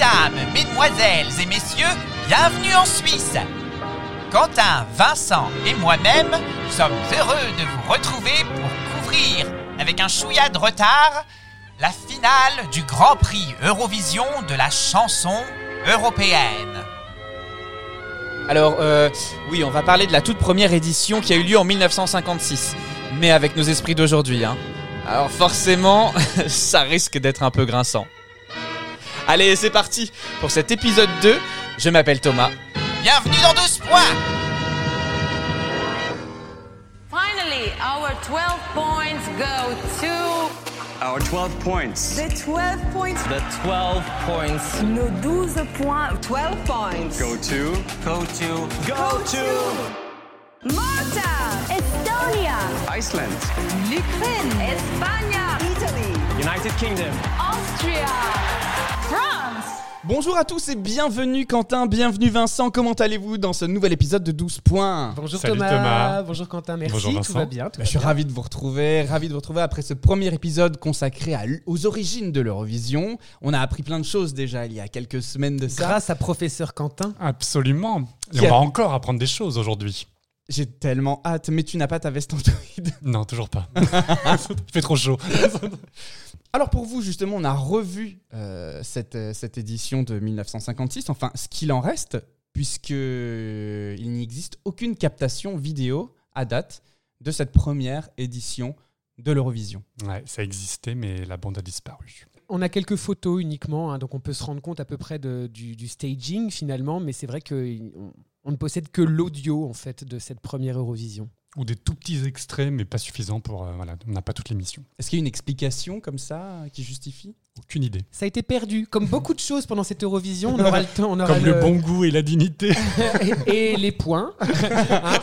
Mesdames, Mesdemoiselles et Messieurs, bienvenue en Suisse. Quentin, Vincent et moi-même sommes heureux de vous retrouver pour couvrir, avec un chouïa de retard, la finale du Grand Prix Eurovision de la chanson européenne. Alors, euh, oui, on va parler de la toute première édition qui a eu lieu en 1956, mais avec nos esprits d'aujourd'hui. Hein. Alors forcément, ça risque d'être un peu grinçant. Allez, c'est parti pour cet épisode 2. Je m'appelle Thomas. Bienvenue dans 12 points Finally, our 12 points go to Our 12 points. The 12 points. The 12 points Nos 12 points. 12 points. Go to. go to Go to. Malta. Estonia. Iceland. L'Ukraine. Espagne. Italy. United Kingdom. Austria. France. Bonjour à tous et bienvenue Quentin, bienvenue Vincent, comment allez-vous dans ce nouvel épisode de 12 points? Bonjour Salut Thomas. Thomas. bonjour Quentin, merci, Bonjour tout Vincent. va bien. tout Bah, va Je suis bien. ravi de vous retrouver, ravi de vous retrouver après ce premier épisode consacré à aux origines de l'Eurovision. On a appris plein de choses déjà il y a quelques semaines de ça. Grâce à professeur Quentin. Absolument. Et on a- va encore apprendre des choses aujourd'hui. J'ai tellement hâte, mais tu n'as pas ta veste Android. Non, toujours pas. Il fait trop chaud. Alors pour vous justement, on a revu euh, cette, euh, cette édition de 1956, enfin ce qu'il en reste, puisque il n'existe aucune captation vidéo à date de cette première édition de l'Eurovision. Ouais, ça existait, mais la bande a disparu. On a quelques photos uniquement, hein, donc on peut se rendre compte à peu près de- du, du staging finalement, mais c'est vrai qu'on on ne possède que l'audio en fait de cette première Eurovision. Ou des tout petits extraits, mais pas suffisants pour. euh, voilà, on n'a pas toute l'émission. Est-ce qu'il y a une explication comme ça qui justifie? Aucune idée. Ça a été perdu, comme beaucoup de choses pendant cette Eurovision. On aura le temps, on aura Comme le bon goût et la dignité. et, et les points. Hein,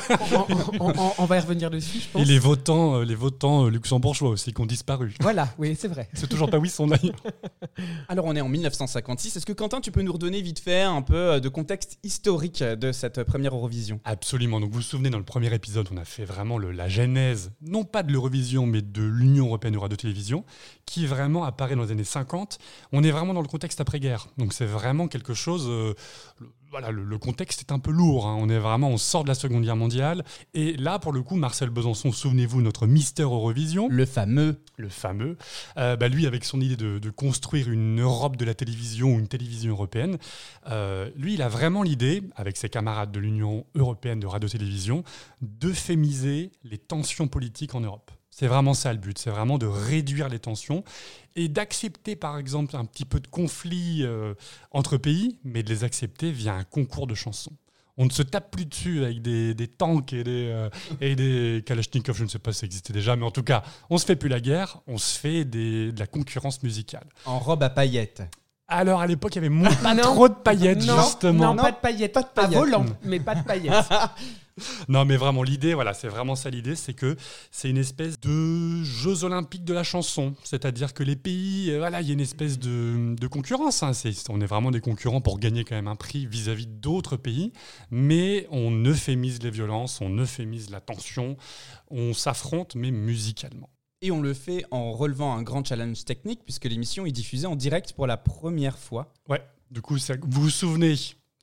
on, on- on- on va y revenir dessus, je pense. Et les votants, euh, les votants euh, luxembourgeois aussi qui ont disparu. Voilà, oui, c'est vrai. C'est toujours pas où ils sont d'ailleurs. Alors on est en 1956. Est-ce que Quentin, tu peux nous redonner vite fait un peu euh, de contexte historique de cette première Eurovision? Absolument. Donc vous vous souvenez, dans le premier épisode, on a fait vraiment le- la genèse, non pas de l'Eurovision, mais de l'Union européenne de radio-télévision, qui vraiment apparaît dans les années 50. On est vraiment dans le contexte après-guerre. Donc c'est vraiment quelque chose. euh, le- voilà, le, le contexte est un peu lourd. hein. On est vraiment, on sort de la Seconde Guerre mondiale. Et là, pour le coup, Marcel Besançon, souvenez-vous, notre Mister Eurovision, Le fameux. le fameux, euh, bah, lui, avec son idée de, de construire une Europe de la télévision ou une télévision européenne, euh, lui, il a vraiment l'idée, avec ses camarades de l'Union européenne de radio-télévision, d'euphémiser les tensions politiques en Europe. C'est vraiment ça le but, c'est vraiment de réduire les tensions et d'accepter par exemple un petit peu de conflit euh, entre pays, mais de les accepter via un concours de chansons. On ne se tape plus dessus avec des, des tanks et des, euh, et des Kalachnikov, je ne sais pas si ça existait déjà, mais en tout cas, on se fait plus la guerre, on se fait des- de la concurrence musicale. En robe à paillettes. Alors à l'époque, il y avait moins, pas Non. trop de paillettes, non, justement. Non, pas de paillettes. Pas de paillettes. À volant, mais pas de paillettes. Non, mais vraiment, l'idée, voilà, c'est vraiment ça l'idée, c'est que c'est une espèce de Jeux olympiques de la chanson. C'est-à-dire que les pays, euh, voilà, il y a une espèce de, de concurrence. hein. On est vraiment des concurrents pour gagner quand même un prix vis-à-vis d'autres pays, mais on euphémise les violences, on euphémise la tension, on s'affronte, mais musicalement. Et on le fait en relevant un grand challenge technique, puisque l'émission est diffusée en direct pour la première fois. Ouais, du coup, ça- vous vous souvenez,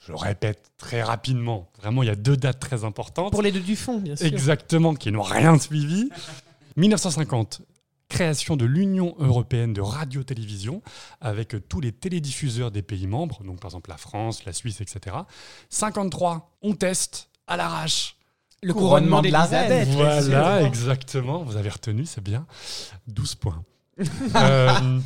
je le répète très rapidement, vraiment, il y a deux dates très importantes. Pour les deux du fond, bien sûr. Exactement, qui n'ont rien suivi. 1950, création de l'Union européenne de radio-télévision avec tous les télédiffuseurs des pays membres, donc par exemple la France, la Suisse, etc. 53, on teste à l'arrache. Le Couronnement couronnement de la Voilà, exactement, vous avez retenu, c'est bien. 12 points. Euh,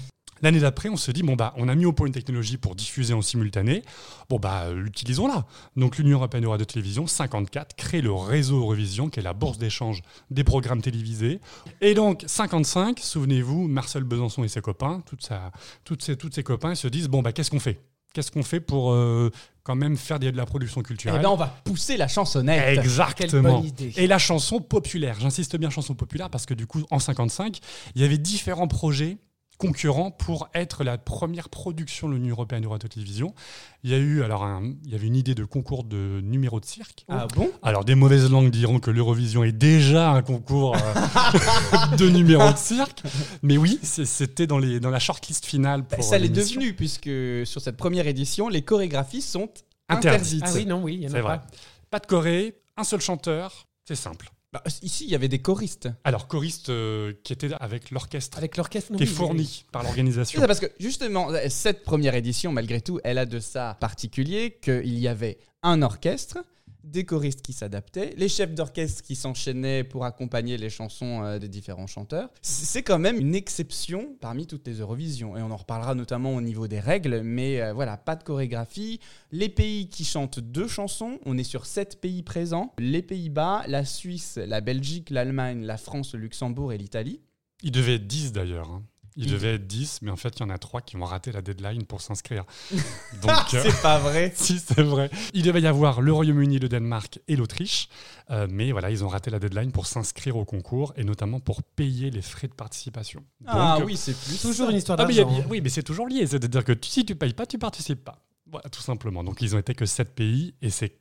L'année d'après, on se dit, bon, bah, on a mis au point une technologie pour diffuser en simultané. Bon, bah, utilisons-la. Donc, l'Union européenne de radio-télévision, 54, crée le réseau Eurovision, qui est la bourse d'échange des programmes télévisés. Et donc, 55, souvenez-vous, Marcel Besançon et ses copains, toute sa, toutes ses, toutes ses copains, se disent, bon, bah, qu'est-ce qu'on fait? Qu'est-ce qu'on fait pour euh, quand même faire de la production Eh culturelle ben, on va pousser la chansonnette. Exactement. bonne idée. Et la chanson populaire, j'insiste bien chanson populaire parce que du coup, en 55, il y avait différents projets concurrent pour être la première production de l'Union européenne de radio-télévision. Il y a eu alors un- il y avait une idée de concours de numéro de cirque. Ah bon? Alors des mauvaises langues diront que l'Eurovision est déjà un concours euh, de numéro de cirque, mais oui, c'était dans les dans la shortlist finale pour Ça l'est devenu, puisque sur cette première édition, les chorégraphies sont Interdit. interdites. Ah oui, non, oui, il y en C'est a vrai. pas. Pas de Corée, un seul chanteur, c'est simple. Bah, ici, il y avait des choristes. Alors choriste euh, qui était avec l'orchestre, Avec l'orchestre, qui est oui, fourni par l'organisation. parce que justement, cette première édition, malgré tout, elle a de ça particulier qu'il y avait un orchestre, des choristes qui s'adaptaient, les chefs d'orchestre qui s'enchaînaient pour accompagner les chansons euh, des différents chanteurs. C'est quand même une exception parmi toutes les Eurovisions. Et on en reparlera notamment au niveau des règles, mais euh, voilà, pas de chorégraphie. Les pays qui chantent deux chansons, on est sur sept pays présents. Les Pays-Bas, la Suisse, la Belgique, l'Allemagne, la France, le Luxembourg et l'Italie. Il devait être 10 d'ailleurs. hein. Il devait être 10, mais en fait, il y en a 3 qui ont raté la deadline pour s'inscrire. Donc, euh, C'est pas vrai si, c'est vrai. Il devait y avoir le Royaume-Uni, le Danemark et l'Autriche. euh, mais voilà, ils ont raté la deadline pour s'inscrire au concours et notamment pour payer les frais de participation. Ah Donc, oui, c'est plus Toujours une histoire Ah, d'argent. hein. oui, mais c'est toujours lié. C'est-à-dire que si tu payes pas, tu participes pas. Voilà, tout simplement. Donc, ils ont été que 7 pays et c'est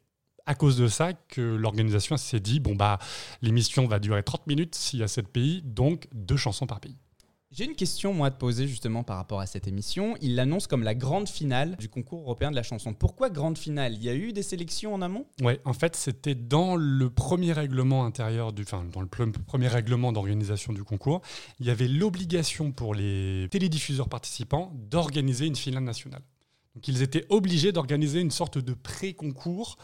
à cause de ça que l'organisation s'est dit bon, bah, l'émission va durer 30 minutes s'il y a 7 pays, donc deux chansons par pays. J'ai une question, moi, à te poser justement par rapport à cette émission. Il l'annonce comme la grande finale du concours européen de la chanson. Pourquoi grande finale? Il y a eu des sélections en amont? Ouais, en fait, c'était dans le premier règlement intérieur du, enfin, dans le premier règlement d'organisation du concours, il y avait l'obligation pour les télédiffuseurs participants d'organiser une finale nationale. Donc, ils étaient obligés d'organiser une sorte de pré-concours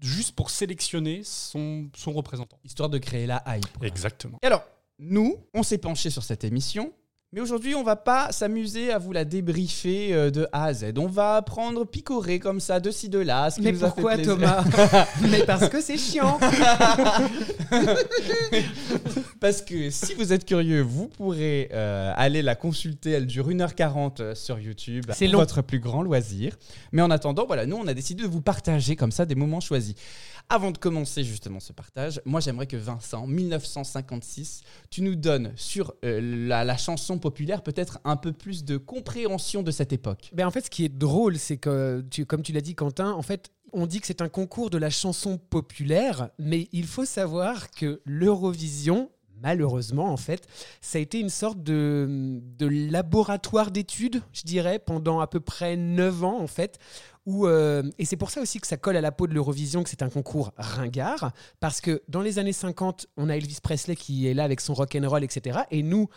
juste pour sélectionner son, son représentant. Histoire de créer la hype. Exactement. Et alors, nous, on s'est penché sur cette émission. Mais aujourd'hui, on va pas s'amuser à vous la débriefer euh, de A à Z. On va prendre picorer comme ça, de ci, de là. ce qui Mais nous a fait pourquoi. Thomas Mais parce que c'est chiant. Parce que si vous êtes curieux, vous pourrez euh, aller la consulter. Elle dure 1h40 euh, sur YouTube. C'est. Votre plus grand loisir. Mais en attendant, voilà, nous, on a décidé de vous partager comme ça des moments choisis. Avant de commencer justement ce partage, moi j'aimerais que Vincent, 1956, tu nous donnes sur euh, la, chanson populaire peut-être un peu plus de compréhension de cette époque. Ben en fait, ce qui est drôle, c'est que, comme tu l'as dit, Quentin, en fait, on dit que c'est un concours de la chanson populaire, mais il faut savoir que l'Eurovision, malheureusement, en fait, ça a été une sorte de, de laboratoire d'études, je dirais, pendant à peu près 9 ans, en fait. Euh, et c'est pour ça aussi que ça colle à la peau de l'Eurovision, que c'est un concours ringard, parce que dans les années 50, on a Elvis Presley qui est là avec son rock'n'roll, etc. Et nous,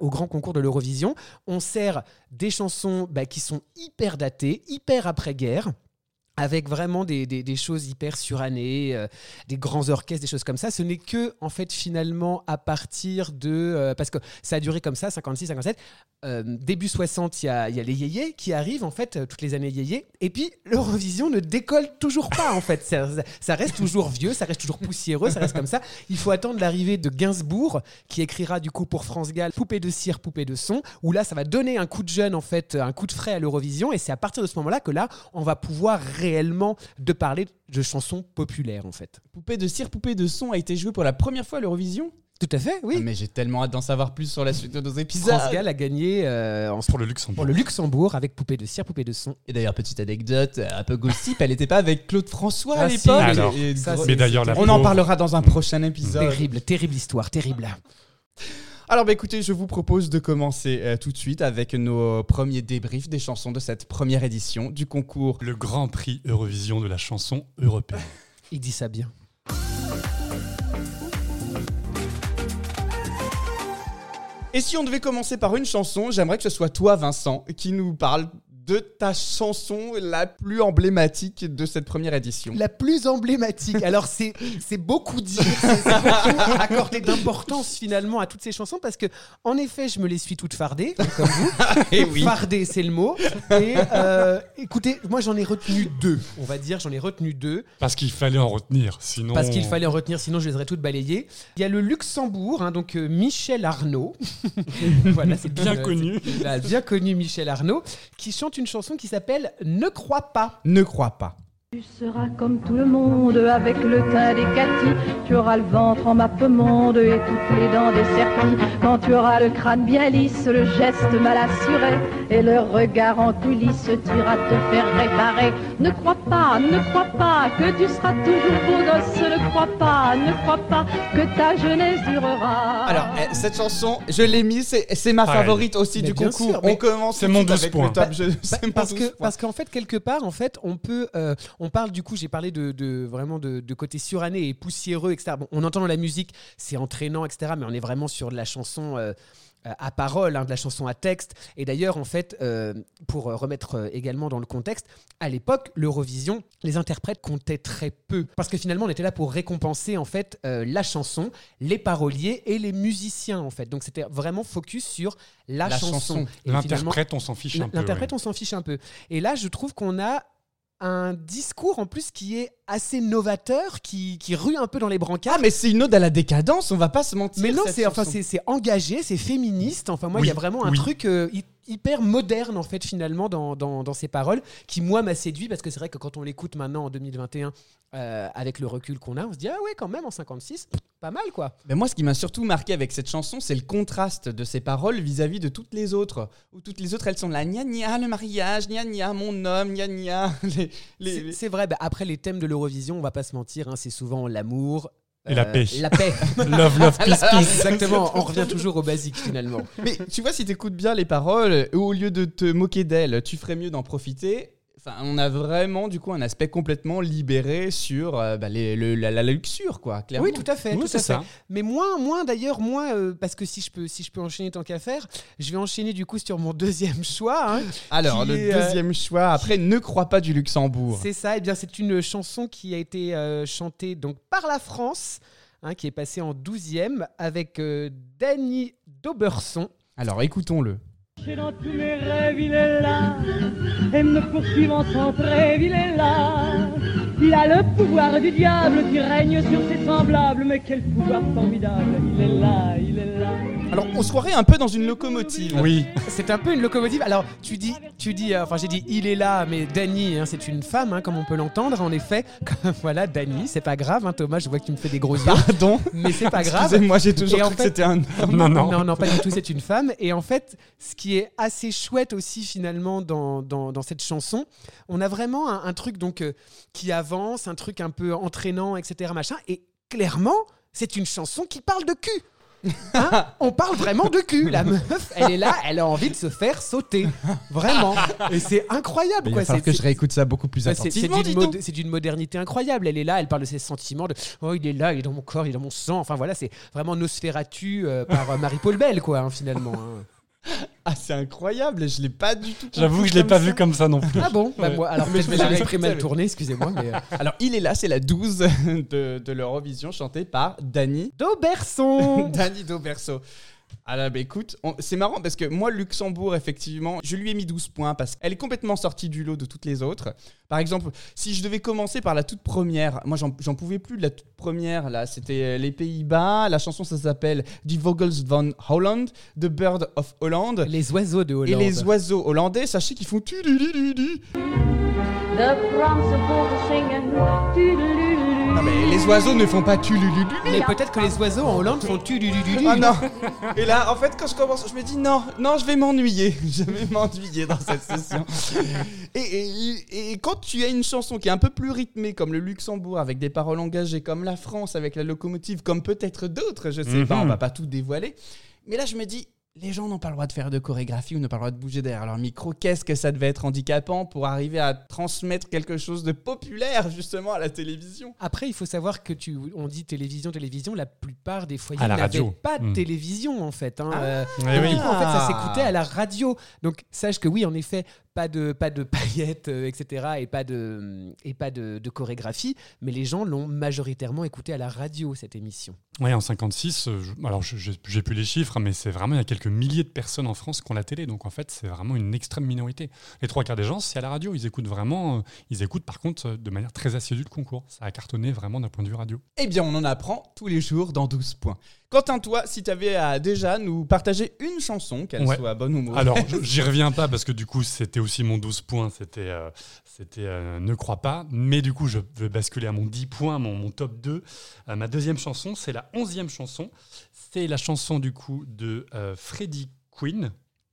au grand concours de l'Eurovision, on sert des chansons bah, qui sont hyper datées, hyper après-guerre avec vraiment des, des- choses hyper surannées, euh, des grands orchestres, des choses comme ça. Ce n'est que, en fait, finalement, à partir de... euh, parce que ça a duré comme ça, 56, 57. euh, début 60, il y a, y a les yéyés qui arrivent, en fait, toutes les années yéyés. Et puis, l'Eurovision ne décolle toujours pas, en fait. Ça, reste toujours vieux, ça reste toujours poussiéreux, ça reste comme ça. Il faut attendre l'arrivée de Gainsbourg, qui écrira du coup pour France Gall Poupée de cire, poupée de son, où là, ça va donner un coup de jeune, en fait, un coup de frais à l'Eurovision. Et c'est à partir de ce moment-là que là, on va pouvoir réellement de parler de chansons populaires, en fait. Poupée de cire, poupée de son a été jouée pour la première fois à l'Eurovision Tout à fait, oui. Ah, Mais j'ai tellement hâte d'en savoir plus sur la suite de nos épisodes. France Gall a gagné euh, en Pour le Luxembourg. pour le Luxembourg avec Poupée de cire, Poupée de son. Et d'ailleurs, petite anecdote, un peu gossip, elle n'était pas avec Claude François à Ah, si. l'époque. C'est- Mais d'ailleurs, on en parlera dans un prochain épisode. Terrible, terrible histoire, terrible. Alors bah écoutez, je vous propose de commencer euh, tout de suite avec nos premiers débriefs des chansons de cette première édition du concours. Le Grand Prix Eurovision de la chanson européenne. Il dit ça bien. Et si on devait commencer par une chanson, j'aimerais que ce soit toi Vincent qui nous parle de ta chanson la plus emblématique de cette première édition. La plus emblématique. Alors, c'est c'est beaucoup dire, c'est accorder d'importance finalement à toutes ces chansons parce que, en effet, je me les suis toutes fardées, comme vous. Et oui. Fardées, c'est le mot. Et euh, écoutez, moi j'en ai retenu deux, on va dire, j'en ai retenu deux. Parce qu'il fallait en retenir, sinon. Parce qu'il fallait en retenir, sinon je les aurais toutes balayées. Il y a le Luxembourg, hein, donc euh, Michel Arnaud. voilà, c'est Bien connu. bien connu Michel Arnaud, qui chante une chanson qui s'appelle Ne crois pas. Ne crois pas. Tu seras comme tout le monde avec le teint des Cathy. Tu auras le ventre en mappemonde et toutes les dents des serpilles. Quand tu auras le crâne bien lisse, le geste mal assuré et le regard en coulisses, tu iras te faire réparer. Ne crois pas, ne crois pas que tu seras toujours beau gosse. Ne crois pas, ne crois pas que ta jeunesse durera. Alors, eh, cette chanson, je l'ai mise, c'est c'est ma Pareil. favorite aussi Mais du concours. sûr, On commence mon suite 12 avec points. le top Bah, jeu. bah, C'est mon parce 12 que points. parce qu'en fait quelque part en fait on peut euh, on parle du coup j'ai parlé de, de- vraiment de, de côté suranné et poussiéreux etc bon on entend dans la musique c'est entraînant etc mais on est vraiment sur de la chanson euh, euh, à parole, hein, de la chanson à texte. Et d'ailleurs, en fait, euh, pour remettre également dans le contexte, à l'époque, l'Eurovision, les interprètes comptaient très peu. Parce que finalement, on était là pour récompenser, en fait, euh, la chanson, les paroliers et les musiciens, en fait. Donc, c'était vraiment focus sur la, La chanson. L'interprète, on s'en fiche un peu. L'interprète, ouais. on s'en fiche un peu. Et là, je trouve qu'on a un discours en plus qui est assez novateur, qui, qui rue un peu dans les brancards. Ah, mais c'est une ode à la décadence, on va pas se mentir. Mais non, c'est enfin c'est engagé, c'est féministe. Enfin moi, il y a vraiment un oui. truc euh, hyper moderne en fait finalement dans, dans, dans ces paroles qui moi m'a séduit parce que c'est vrai que quand on l'écoute maintenant en 2021 euh, avec le recul qu'on a, on se dit ah ouais quand même en 56, pff, pas mal quoi. Mais moi, ce qui m'a surtout marqué avec cette chanson, c'est le contraste de ses paroles vis-à-vis de toutes les autres. Où toutes les autres, elles sont là, gna gna, le mariage, gna gna, mon homme, gna gna. Les- C'est vrai. bah, après les thèmes de l'Eurovision, on va pas se mentir, hein, c'est souvent l'amour. Euh, Et la paix. La paix. Love, love, peace, peace. Exactement. On revient toujours au basique finalement. Mais tu vois, si t'écoutes bien les paroles, au lieu de te moquer d'elles, tu ferais mieux d'en profiter. Enfin, on a vraiment du coup un aspect complètement libéré sur euh, bah, les- le- la, la luxure, quoi. Clairement. Oui, tout à fait. Oui, tout c'est à fait. ça. Mais moins, moins d'ailleurs, moins euh, parce que si je peux, si je peux enchaîner tant qu'à faire, je vais enchaîner du coup sur mon deuxième choix. hein. Alors, le est, euh, deuxième choix, après, ne crois pas du Luxembourg. C'est ça. Et bien, c'est une chanson qui a été chantée donc par la France, hein, qui est passée en 12e avec Danny Dauberson. Alors, écoutons-le. Dans tous mes rêves, il est là, et me poursuivant sans trêve, il est là. Il a le pouvoir du diable qui règne sur ses semblables, mais quel pouvoir formidable, il est là, il est là. Alors, on se croirait un peu dans une locomotive. Oui, C'est un peu une locomotive. Alors, tu dis, tu dis, euh, enfin, j'ai dit, il est là, mais Danny, hein, c'est une femme, hein, comme on peut l'entendre, en effet. Voilà, Danny, c'est pas grave, hein, Thomas, je vois que tu me fais des gros yeux, Pardon. mais c'est pas grave. Excusez-moi, j'ai toujours Et en cru que fait- c'était un. non, non. Non, non, pas du tout, c'est une femme. Et en fait, ce qui est assez chouette aussi finalement dans, dans, dans cette chanson, on a vraiment un, un truc donc euh, qui avance, un truc un peu entraînant, etc. Machin. Et clairement, c'est une chanson qui parle de cul. Hein on parle vraiment de cul. La meuf, elle est là, elle a envie de se faire sauter. Vraiment. Et c'est incroyable. Il quoi. C'est- que je réécoute ça beaucoup plus attentivement. c'est d'une modernité incroyable. Elle est là, elle parle de ses sentiments, de oh il est là, il est dans mon corps, il est dans mon sang. Enfin voilà, c'est vraiment Nosferatu euh, par euh, Marie-Paul Bell quoi hein, finalement. hein. Ah, c'est incroyable, je l'ai pas du tout. J'avoue que je l'ai pas ça. vu comme ça non plus. Ah bon bah, moi, Alors Mais je vais la mal réécouter. tourné, excusez-moi. Mais, euh, Alors, il est là, c'est la 12 de, de l'Eurovision chantée par Dany. Dauberson Dany Dauberso. Alors, bah, écoute, on- c'est marrant parce que moi, Luxembourg, effectivement, je lui ai mis 12 points parce qu'elle est complètement sortie du lot de toutes les autres. Par exemple, si je devais commencer par la toute première, moi, j'en j'en pouvais plus de la toute première, là, c'était euh, les Pays-Bas. La chanson, ça s'appelle Die Vogels van Holland, The Bird of Holland. Les oiseaux de Hollande. Et les oiseaux hollandais, sachez qu'ils font tu du du du du. De Franse vogels zingen, tudelulu. Non mais les oiseaux ne font pas tu du du du. Mais peut-être que les oiseaux en Hollande font tu du du du du. Ah non Et là, en fait, quand je commence, je me dis non, non, je vais m'ennuyer. Je vais m'ennuyer dans cette session. Et, et- et quand tu as une chanson qui est un peu plus rythmée, comme le Luxembourg, avec des paroles engagées, comme la France, avec la locomotive, comme peut-être d'autres, je sais pas, Mhm. on va pas tout dévoiler. Mais là, je me dis. Les gens n'ont pas le droit de faire de chorégraphie ou n'ont pas le droit de bouger derrière leur micro. Qu'est-ce que ça devait être handicapant pour arriver à transmettre quelque chose de populaire justement à la télévision? Après, il faut savoir que tu, on dit télévision, télévision. La plupart des foyers n'avaient radio. pas de Mm. télévision en fait. hein. Ah. Euh, Eh donc, oui. en fait, ça Ah. s'écoutait à la radio. Donc, sache que oui, en effet, pas de, pas de paillettes, euh, etc. et pas de, et pas de, de chorégraphie. Mais les gens l'ont majoritairement écouté à la radio cette émission. Ouais, en 56, euh, je- alors j'ai plus les chiffres, mais c'est vraiment il y a quelques milliers de personnes en France qui ont la télé, donc en fait c'est vraiment une extrême minorité. Les trois quarts des gens, c'est à la radio, ils écoutent vraiment, euh, ils écoutent par contre de manière très assidue le concours. Ça a cartonné vraiment d'un point de vue radio. Eh bien, on en apprend tous les jours dans 12 points. Quentin, toi, si tu avais à déjà nous partager une chanson, qu'elle Ouais. soit bonne ou mauvaise. Alors, j'y reviens pas parce que du coup, c'était aussi mon 12 points, c'était euh, c'était euh, Ne crois pas. Mais du coup, je vais basculer à mon 10 points, mon, mon top 2. Euh, ma deuxième chanson, c'est la onzième chanson. C'est la chanson du coup de euh, Freddie Queen.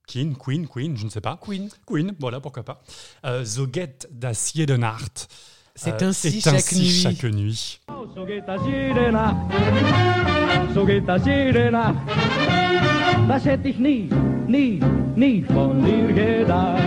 Queen, Queen, Queen, je ne sais pas. Queen. Queen, voilà, pourquoi pas. Euh, So Get das jeden Nacht. C'est Euh, ainsi c'est chaque ainsi nuit. chaque nuit. Das hätte ich nie, nie, nie von dir gedacht.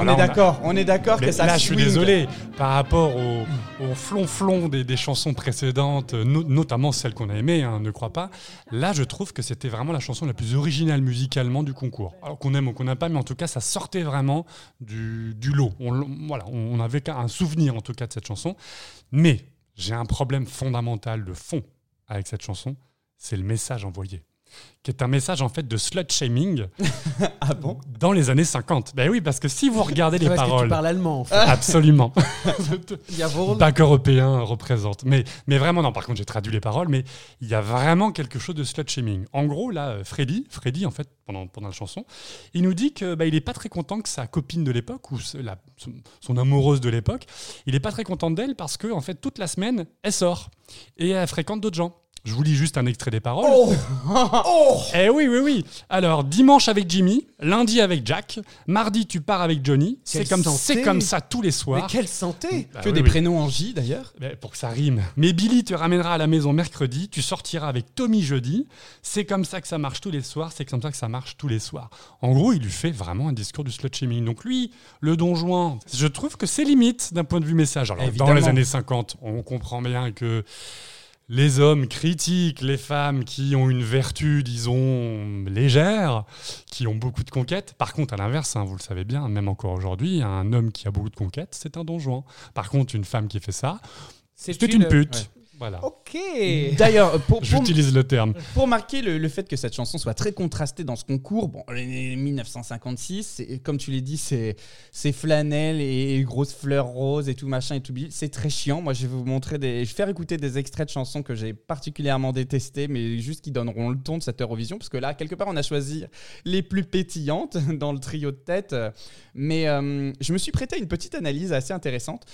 Alors on là, est d'accord, on est d'accord que ça là, je suis désolé. Par rapport au, au flonflon des, des chansons précédentes, no- notamment celles qu'on a aimées, hein, ne crois pas, là, je trouve que c'était vraiment la chanson la plus originale musicalement du concours. Alors qu'on aime ou qu'on n'aime pas, mais en tout cas, ça sortait vraiment du, du lot. On, voilà, on avait un souvenir, en tout cas, de cette chanson. Mais j'ai un problème fondamental de fond avec cette chanson, c'est le message envoyé qui est un message en fait de slut shaming Ah bon? dans les années 50. Ben oui, parce que si vous regardez les Parce que tu paroles, parles allemand, en fait. Absolument. Pas qu'européen représente. Mais, mais vraiment, non, par contre, j'ai traduit les paroles, mais il y a vraiment quelque chose de slut-shaming. En gros, là, euh, Freddy, Freddy, en fait, pendant, pendant la chanson, il nous dit que bah, il est pas très content que sa copine de l'époque, ou la- son, son amoureuse de l'époque, il est pas très content d'elle parce que, en fait, toute la semaine, elle sort et elle fréquente d'autres gens. Je vous lis juste un extrait des paroles. Oh Eh oui, oui, oui. Alors, dimanche avec Jimmy, lundi avec Jack, mardi tu pars avec Johnny. C'est comme, santé. c'est comme ça tous les Mais soirs. quelle santé Bah Que oui, des oui. prénoms en J d'ailleurs. Pour que ça rime. Mais Billy te ramènera à la maison mercredi, tu sortiras avec Tommy jeudi. C'est comme ça que ça marche tous les soirs, c'est comme ça que ça marche tous les soirs. En gros, il lui fait vraiment un discours du slut-shaming. Donc lui, le Don Juan, je trouve que c'est limite d'un point de vue message. Alors, dans les années 50, on comprend bien que les hommes critiquent les femmes qui ont une vertu, disons, légère, qui ont beaucoup de conquêtes. Par contre, à l'inverse, hein, vous le savez bien, même encore aujourd'hui, un homme qui a beaucoup de conquêtes, c'est un Don Juan. Par contre, une femme qui fait ça, c'est une pute. Ouais. Voilà. Ok. D'ailleurs, pour, pour, J'utilise le terme. pour marquer le, le fait que cette chanson soit très contrastée dans ce concours, bon, l'année 1956, c'est- comme tu l'as dit, c'est c'est flanelle et grosses fleurs roses et tout machin et tout. C'est très chiant. Moi, je vais vous montrer des, je vais faire écouter des extraits de chansons que j'ai particulièrement détestés, mais juste qui donneront le ton de cette Eurovision, parce que là, quelque part, on a choisi les plus pétillantes dans le trio de tête. Mais euh, je me suis prêté à une petite analyse assez intéressante.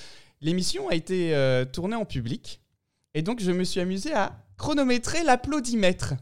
L'émission a été euh, tournée en public. Et donc, je me suis amusé à chronométrer l'applaudimètre.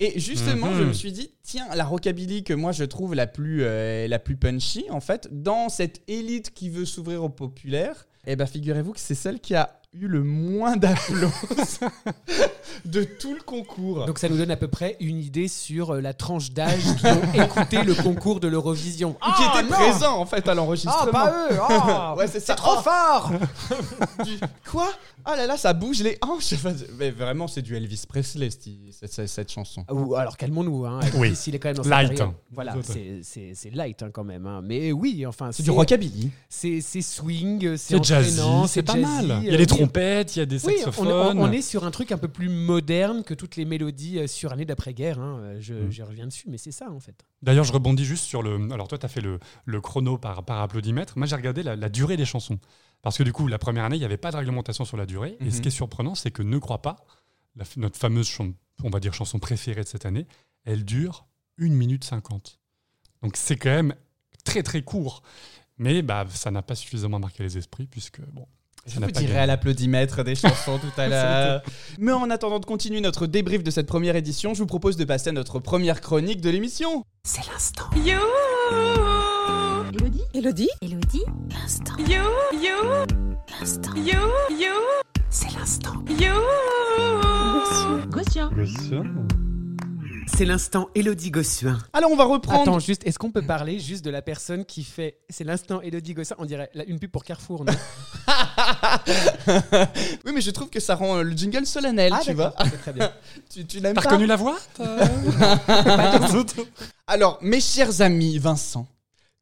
Et justement, Mhm. je me suis dit, tiens, la rockabilly que moi je trouve la plus, euh, la plus punchy, en fait, dans cette élite qui veut s'ouvrir au populaire, eh ben, figurez-vous que c'est celle qui a eu le moins d'applaudissements de tout le concours. Donc ça nous donne à peu près une idée sur euh, la tranche d'âge qui ont écouté le concours de l'Eurovision. qui Ah, était présent en fait à Ah, l'enregistrement. pas eux ah, Ouais, c'est trop Oh. fort Du- Quoi? Ah là là, ça bouge les hanches. Mais vraiment, c'est du Elvis Presley cette, cette- chanson. Ou alors calmons-nous, hein. Oui. Il est quand même dans Light, hein. Voilà, c'est- light hein, quand même. hein. Mais oui, enfin C'est du rockabilly. C'est c'est swing, c'est jazzy, c'est pas mal. Il y euh, a oui. trompettes, il y a des Oui, on, saxophones. on- on est sur un truc un peu plus moderne que toutes les mélodies euh, surannées d'après-guerre. hein. Euh, Je, Mm. je reviens dessus, mais c'est ça en fait. D'ailleurs, je rebondis juste sur le. Alors, toi, tu as fait le, le chrono par, par applaudimètre. Moi, j'ai regardé la, la durée des chansons. Parce que du coup, la première année, il n'y avait pas de réglementation sur la durée. Et ce Mhm. qui est surprenant, c'est que Ne crois pas, la notre fameuse, on va dire, chanson préférée de cette année, elle dure 1 minute 50. Donc, c'est quand même très, très court. Mais bah, ça n'a pas suffisamment marqué les esprits, puisque, bon. Je ça n'a vous pas dirai gagné. à l'applaudimètre des chansons tout à l'heure. Mais en attendant de continuer notre débrief de cette première édition, je vous propose de passer à notre première chronique de l'émission. C'est l'instant. You, Elodie Elodie Elodie L'instant. you, you, L'instant. you, you, C'est l'instant. you. Gossuin. C'est l'instant Elodie Gossuin. Alors on va reprendre. Attends, juste, est-ce qu'on peut parler juste de la personne qui fait. C'est l'instant Elodie Gossuin On dirait la- une pub pour Carrefour, non? Oui, mais je trouve que ça rend euh, le jingle solennel, Ah, tu vois. d'accord, c'est très bien. tu tu n'aimes T'as pas? reconnu la voix Alors, mes chers amis Vincent,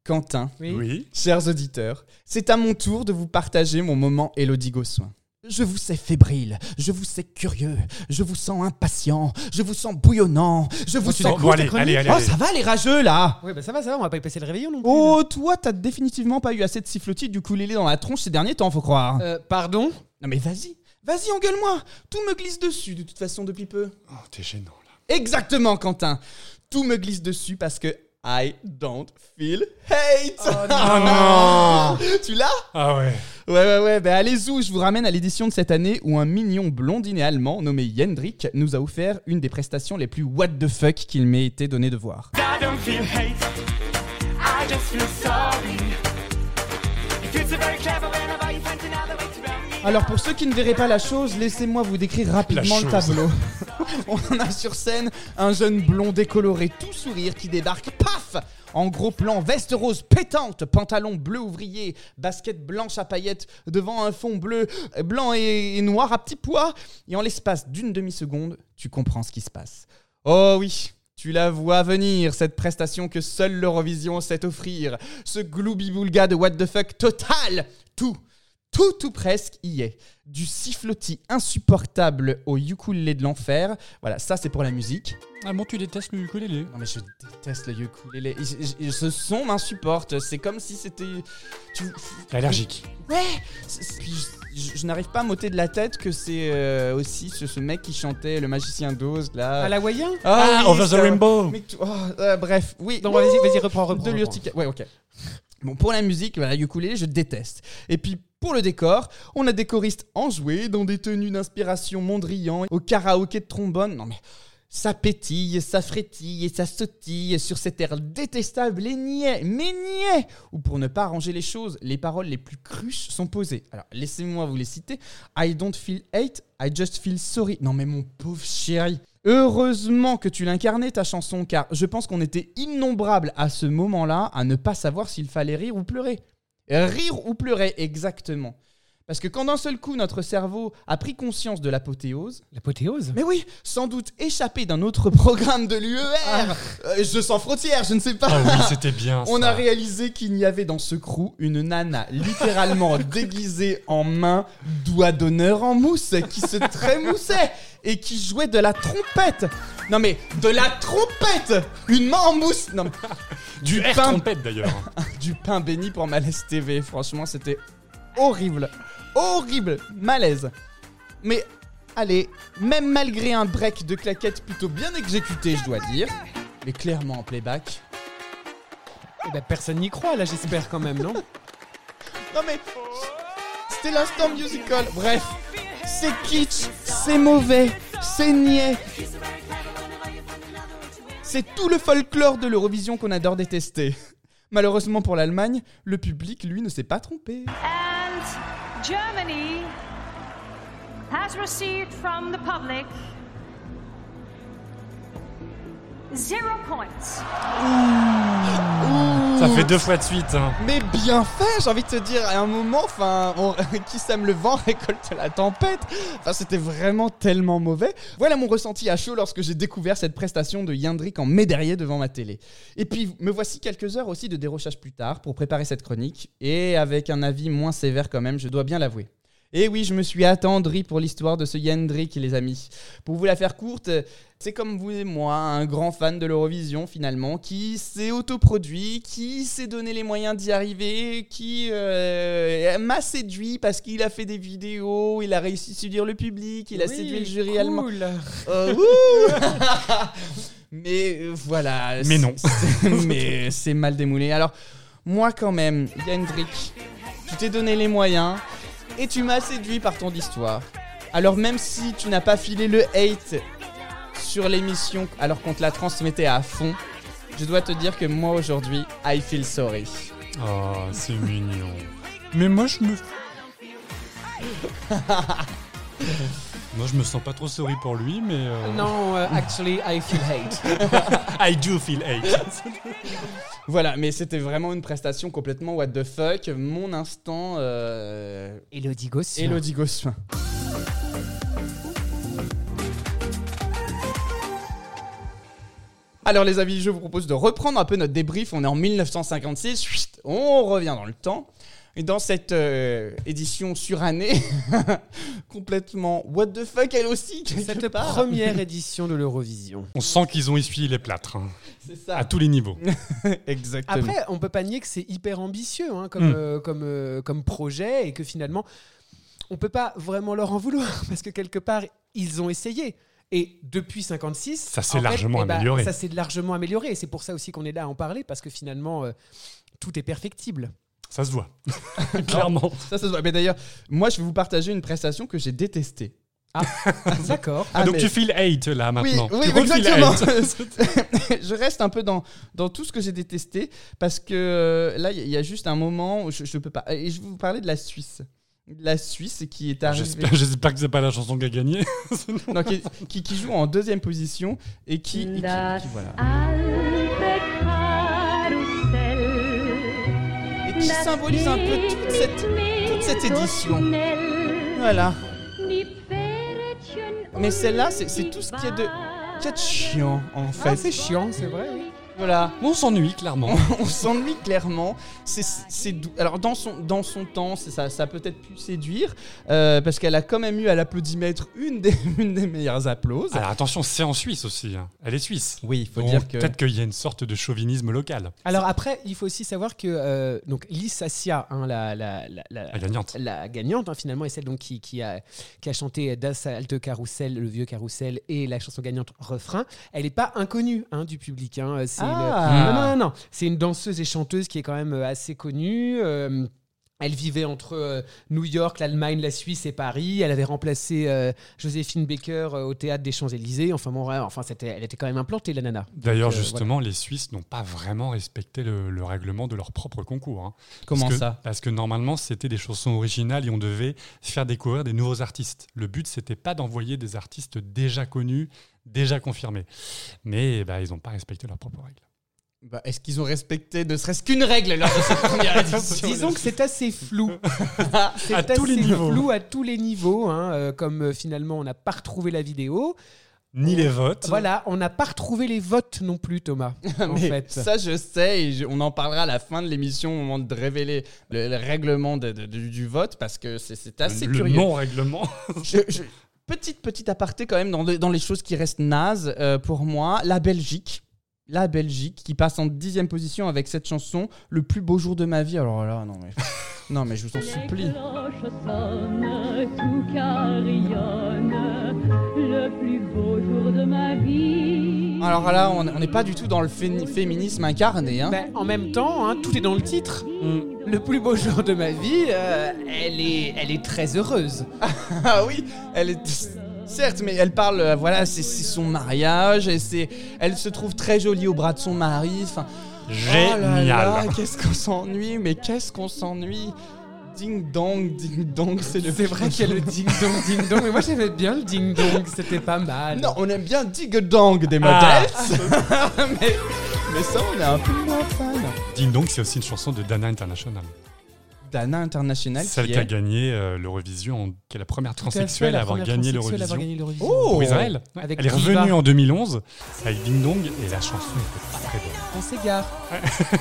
Quentin, Oui. Chers auditeurs, c'est à mon tour de vous partager mon moment Elodie Gossuin. Je vous sais fébrile, je vous sais curieux, je vous sens impatient, je vous sens bouillonnant, je vous Continue. sens... Bon, allez, allez, allez, Oh, ça va les rageux là Ouais, bah ça va, ça va, on va pas y passer le réveillon non plus. Oh, toi, t'as définitivement pas eu assez de sifflotis du ukulélé dans la tronche ces derniers temps, faut croire. Euh, pardon? Non mais vas-y, vas-y, engueule-moi Tout me glisse dessus de toute façon depuis peu. Oh, t'es gênant là. Exactement, Quentin. Tout me glisse dessus parce que I don't feel hate. Oh non tu l'as? Ah ouais. Ouais, ouais, ouais. Ben allez-y, je vous ramène à l'édition de cette année où un mignon blondinet allemand nommé Jendrik nous a offert une des prestations les plus what the fuck qu'il m'ait été donné de voir. I don't feel hate. I just feel sorry. If it's a very clever Alors pour ceux qui ne verraient pas la chose, laissez-moi vous décrire rapidement le tableau. On en a sur scène un jeune blond décoloré tout sourire qui débarque, paf En gros plan, veste rose pétante, pantalon bleu ouvrier, basket blanche à paillettes devant un fond bleu, euh, blanc et, et noir à petits pois. Et en l'espace d'une demi-seconde, tu comprends ce qui se passe. Oh oui tu la vois venir, cette prestation que seule l'Eurovision sait offrir. Ce gloubi-boulga de what the fuck total Tout, tout, tout presque y est. Du sifflotis insupportable au ukulélé de l'enfer. Voilà, ça c'est pour la musique. Ah bon, tu détestes le ukulélé? Non mais je déteste le ukulélé. Ce son m'insupporte. C'est comme si c'était... Tu... Allergique. Ouais puis je, n'arrive pas à m'ôter de la tête que c'est euh, aussi ce, ce mec qui chantait le magicien d'Oz là. À l'hawaïen Ah, Over the Rainbow. mais oh, euh, Bref, oui. Non, vas-y, vas-y, reprends, reprends. De l'urtica. Ouais, ok. Bon, pour la musique, voilà, ukulélé, je déteste. Et puis, pour le décor, on a des choristes enjoués dans des tenues d'inspiration Mondrian, au karaoké de trombone. Non mais, ça pétille, ça frétille et ça sautille sur cet air détestable et niais, mais niais, où pour ne pas arranger les choses, les paroles les plus cruches sont posées. Alors, laissez-moi vous les citer. I don't feel hate, I just feel sorry. Non mais mon pauvre chéri. Heureusement que tu l'incarnais ta chanson, car je pense qu'on était innombrables à ce moment-là à ne pas savoir s'il fallait rire ou pleurer. Rire ou pleurer, exactement. Parce que quand d'un seul coup notre cerveau a pris conscience de l'apothéose, L'apothéose mais oui, sans doute échappé d'un autre programme de l'UER, euh, je sens frottière, je ne sais pas. Ah oui, c'était bien On ça. a réalisé qu'il n'y avait dans ce crew une nana littéralement déguisée en main, doigt d'honneur en mousse, qui se trémoussait et qui jouait de la trompette. Non mais, de la trompette Une main en mousse Non mais, Du pain, trompette d'ailleurs. du pain béni pour Malaise TV. Franchement, c'était horrible. Horrible. Malaise. Mais, allez, même malgré un break de claquettes plutôt bien exécuté, je dois dire, mais clairement en playback, Eh ben, personne n'y croit, là, j'espère quand même, non? Non mais c'était l'instant musical. Bref, c'est kitsch, c'est mauvais, c'est niais. C'est tout le folklore de l'Eurovision qu'on adore détester. Malheureusement pour l'Allemagne, le public, lui, ne s'est pas trompé. And Germany has received from the public zero points. Ça fait deux fois de suite. hein. Mais bien fait, j'ai envie de te dire, à un moment, enfin, on- qui sème le vent récolte la tempête. Enfin, c'était vraiment tellement mauvais. Voilà mon ressenti à chaud lorsque j'ai découvert cette prestation de Yandrik en médaillé devant ma télé. Et puis, me voici quelques heures aussi de dérochage plus tard pour préparer cette chronique, et avec un avis moins sévère quand même, je dois bien l'avouer. Et oui, je me suis attendri pour l'histoire de ce Yendrik, les amis. Pour vous la faire courte, c'est comme vous et moi, un grand fan de l'Eurovision finalement, qui s'est autoproduit, qui s'est donné les moyens d'y arriver, qui euh, m'a séduit parce qu'il a fait des vidéos, il a réussi à séduire le public, il a Oui, séduit le jury cool. allemand. Euh, Mais euh, voilà. Mais non. Mais c'est mal démoulé. Alors, moi quand même, Yendrik, tu t'es donné les moyens et tu m'as séduit par ton histoire. Alors même si tu n'as pas filé le hate sur l'émission alors qu'on te la transmettait à fond, je dois te dire que moi aujourd'hui, I feel sorry. Oh, c'est mignon. Mais moi, je me. moi, je me sens pas trop sorry pour lui, mais. euh, Non, euh, actually, I feel hate. I do feel hate. Voilà, mais c'était vraiment une prestation complètement what the fuck. Mon instant. Euh... Elodie Gossuin. Elodie Gossuin. Alors les amis, je vous propose de reprendre un peu notre débrief. On est en 1956, chut, on revient dans le temps. Et dans cette euh, édition surannée, complètement what the fuck elle aussi, Cette part. première édition de l'Eurovision. On sent qu'ils ont essuyé les plâtres, hein, C'est ça. à tous les niveaux. Exactement. Après, on peut pas nier que c'est hyper ambitieux hein, comme, Mm. euh, comme, euh, comme projet et que finalement, on peut pas vraiment leur en vouloir parce que quelque part, ils ont essayé. Et depuis 56, Ça s'est fait, largement eh ben, amélioré. Ça s'est largement amélioré. Et c'est pour ça aussi qu'on est là à en parler parce que finalement, euh, tout est perfectible. Ça se voit. Clairement. Ça, ça se voit. Mais d'ailleurs, moi, je vais vous partager une prestation que j'ai détestée. D'accord. Ah, donc mais- tu files 8 là maintenant. Oui, exactement. hate. je reste un peu dans, dans tout ce que j'ai détesté parce que euh, là, il y, a- il y a juste un moment où je, je peux pas. Et je vais vous parler de la Suisse. La Suisse qui est arrivée. J'espère j'espère que c'est pas la chanson qui a gagné. Non, qui, qui- qui joue en deuxième position et qui. et qui- voilà. Qui symbolise un peu toute cette, toute cette édition. Voilà. Mais celle-là, c'est tout ce qui est de. qui est de chiant en fait. Ah, c'est chiant, c'est vrai. oui. Voilà. On s'ennuie clairement. on s'ennuie clairement. C'est. Alors dans son, dans son temps, c'est- ça, ça a peut-être pu séduire euh, parce qu'elle a quand même eu à l'applaudimètre une des, une des meilleures applauses. Alors attention, c'est en Suisse aussi. hein. Elle est suisse. oui, il faut Donc, dire que. Peut-être qu'il y a une sorte de chauvinisme local. Alors après, il faut aussi savoir que euh, donc hein, la, la, la, la- La gagnante. la gagnante hein, finalement, est celle donc qui, qui, a, qui a chanté Das alte Karussell, le vieux Carousel, et la chanson gagnante refrain. Elle n'est pas inconnue hein, du public. C'est Ah. le- non, non, non, non. C'est une danseuse et chanteuse qui est quand même euh, assez connue. euh, elle vivait entre euh, New York, l'Allemagne, la Suisse et Paris. Elle avait remplacé euh, Joséphine Baker euh, au théâtre des Champs-Élysées. Enfin, bon, ouais, enfin elle était quand même implantée, la nana. D'ailleurs, euh, justement, les Suisses n'ont pas vraiment respecté le, le règlement de leur propre concours. hein. Comment Parce que- ça? Parce que normalement, c'était des chansons originales et on devait faire découvrir des nouveaux artistes. Le but, c'était pas d'envoyer des artistes déjà connus, déjà confirmés. Mais bah, ils n'ont pas respecté leurs propres règles. Bah, est-ce qu'ils ont respecté ne serait-ce qu'une règle lors de cette première édition? Disons que c'est assez flou. c'est assez tous les niveaux. flou à tous les niveaux. hein, euh, comme euh, finalement, on n'a pas retrouvé la vidéo. Ni les votes. Voilà, on n'a pas retrouvé les votes non plus, Thomas. en Mais fait. Ça, je sais, et je- on en parlera à la fin de l'émission au moment de révéler le, le règlement de- de- du, du vote parce que c'est, c'est assez le curieux. non-règlement. Je- je- petite, petite aparté quand même dans, le- dans les choses qui restent nazes euh, pour moi. La Belgique. La Belgique qui passe en dixième position avec cette chanson Le plus beau jour de ma vie. Alors là, non mais, non, mais je vous en supplie. Les cloches sonnent, tout carillonne, le plus beau jour de ma vie. Alors là, on n'est pas du tout dans le fé- féminisme incarné. Hein. Ben, en même temps, hein, tout est dans le titre. Le plus beau jour de ma vie, euh, elle, est, elle est très heureuse. Ah oui, elle est. Certes, mais elle parle, euh, voilà, c'est son mariage, et c'est, elle se trouve très jolie au bras de son mari. Enfin, oh là Génial. là, qu'est-ce qu'on s'ennuie, mais qu'est-ce qu'on s'ennuie. Ding dong, ding dong, c'est le. C'est vrai qu'il y a le ding dong, ding dong. Mais moi, j'aimais bien le ding dong, c'était pas mal. Non, on aime bien Dig Dong des Ah. modèles, mais, mais ça, on est un peu moins fan. Ding Dong, c'est aussi une chanson de Dana International. International Celle qui qui a gagné euh, l'Eurovision, qui est la première transsexuelle à avoir gagné l'Eurovision. Oh Pour Israël. Avec Elle est Diva. revenue en 2011 avec Ding Dong et la chanson était pas très bonne. On s'égare.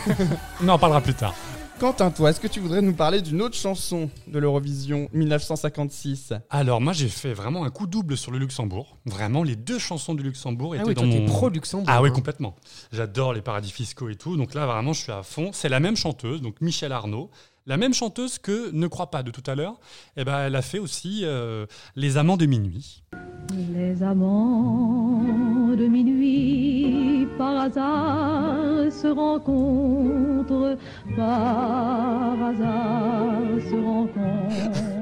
On en parlera plus tard. Quentin, toi, est-ce que tu voudrais nous parler d'une autre chanson de l'Eurovision 1956 Alors moi j'ai fait vraiment un coup double sur le Luxembourg. Vraiment les deux chansons du Luxembourg Ah étaient oui, dans toi, mon... pro Luxembourg. Ah oui hein. complètement. J'adore les paradis fiscaux et tout. Donc là vraiment je suis à fond. C'est la même chanteuse, donc Michel Arnaud. La même chanteuse que Ne crois pas de tout à l'heure. Et ben elle a fait aussi euh, Les Amants de minuit. Les amants de minuit par hasard se rencontrent, par hasard se rencontrent.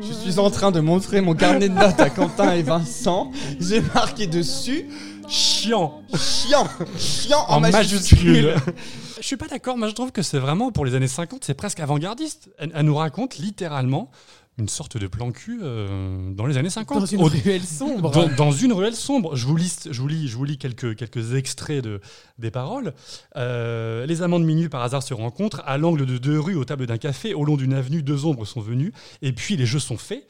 Je suis en train de montrer mon carnet de notes à Quentin et Vincent. J'ai marqué dessus Chiant chiant, chiant en, en majuscule. majuscule. Je suis pas d'accord, moi je trouve que c'est vraiment pour les années 50, c'est presque avant-gardiste. Elle, elle nous raconte littéralement une sorte de plan cul euh, dans les années 50. Dans une Au- ruelle sombre. Dans, dans une ruelle sombre. Je vous lis, je vous lis, je vous lis quelques, quelques extraits de, des paroles. Euh, les amants de minuit par hasard se rencontrent à l'angle de deux rues, au table d'un café, au long d'une avenue, deux ombres sont venues, et puis les jeux sont faits.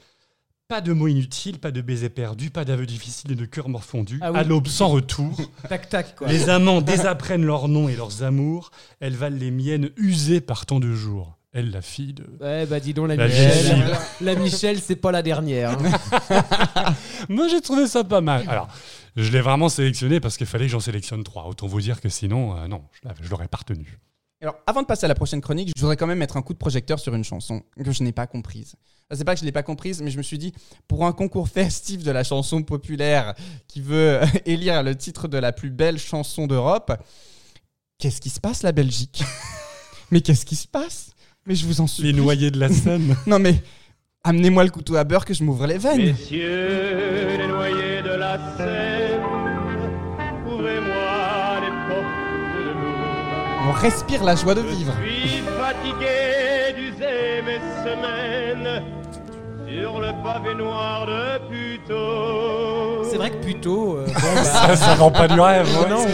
Pas de mots inutiles, pas de baisers perdus, pas d'aveux difficiles et de cœurs morfondus. Ah oui. À l'aube sans retour, Tac, tac, quoi. les amants désapprennent leurs noms et leurs amours. Elles valent les miennes usées par tant de jours. Elle, la fille de. Ouais, bah dis donc, la, La. La Michelle, c'est pas la dernière. hein. Moi, j'ai trouvé ça pas mal. Alors, je l'ai vraiment sélectionné parce qu'il fallait que j'en sélectionne trois. Autant vous dire que sinon, euh, non, je l'aurais pas retenu. Alors, avant de passer à la prochaine chronique, je voudrais quand même mettre un coup de projecteur sur une chanson que je n'ai pas comprise. Enfin, C'est pas que je l'ai pas comprise, mais je me suis dit, pour un concours festif de la chanson populaire qui veut élire le titre de la plus belle chanson d'Europe, qu'est-ce qui se passe, la Belgique? Mais qu'est-ce qui se passe? Mais je vous en supplie. Les noyés de la Seine. Non mais, amenez-moi le couteau à beurre que je m'ouvre les veines. Messieurs les noyés de la Seine, On respire la joie de vivre. Je suis fatigué d'user mes semaines sur le pavé noir de Puteaux. C'est vrai que plutôt. euh, bon, bah, ça, ça vend pas du rêve. ouais. non.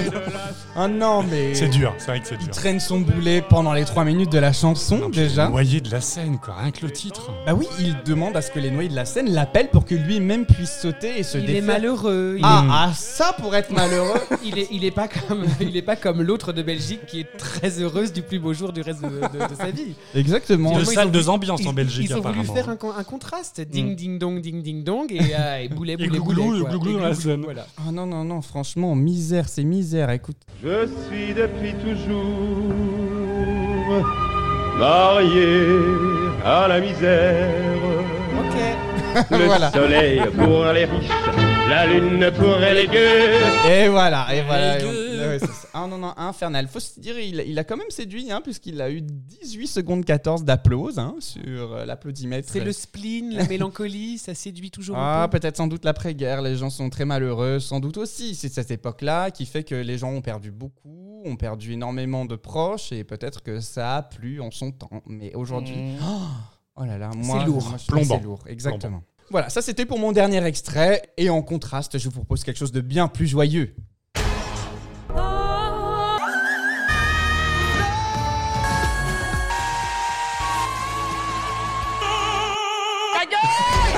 Ah non, mais... C'est dur, c'est vrai que c'est Il dur. traîne son boulet pendant les 3 minutes de la chanson, Non, déjà. Les noyés de la Seine, quoi, rien que le titre. Bah oui, il demande à ce que les noyés de la scène l'appellent pour que lui-même puisse sauter et se il est défaire. malheureux. Il, Ah, ah, ça pour être malheureux est, il est, il est pas comme, il est pas comme l'autre de Belgique qui est très heureuse du plus beau jour du reste de, de- de sa vie. Exactement. Ont deux voulu- ambiances en Belgique, Ils ont voulu faire un, con- un contraste. Ding, Mm. ding, dong, ding, ding, dong. Et, euh, et boulet, Et boulet, glouglou, boulet. et glouglou Et dans la glouglou, scène. Voilà. Ah non, non, non, franchement, misère, c'est misère, écoute. Je suis depuis toujours marié à la misère. Ok. Le Voilà. soleil pour les riches, la lune pour les gueux. Et voilà, et voilà. Les. Ouais, c'est ça. Ah non, non, infernal. Faut se dire, il, il a quand même séduit, hein, puisqu'il a eu 18 secondes 14 d'applause hein, sur euh, l'applaudimètre. C'est le spleen, la mélancolie, ça séduit toujours Ah, peut-être sans doute l'après-guerre, les gens sont très malheureux, sans doute aussi. C'est cette époque-là qui fait que les gens ont perdu beaucoup, ont perdu énormément de proches, et peut-être que ça a plu en son temps. Mais aujourd'hui, oh, oh là là, moi, lourd. moi, je- Plombant. C'est lourd, exactement. Voilà, ça c'était pour mon dernier extrait, et en contraste, je vous propose quelque chose de bien plus joyeux.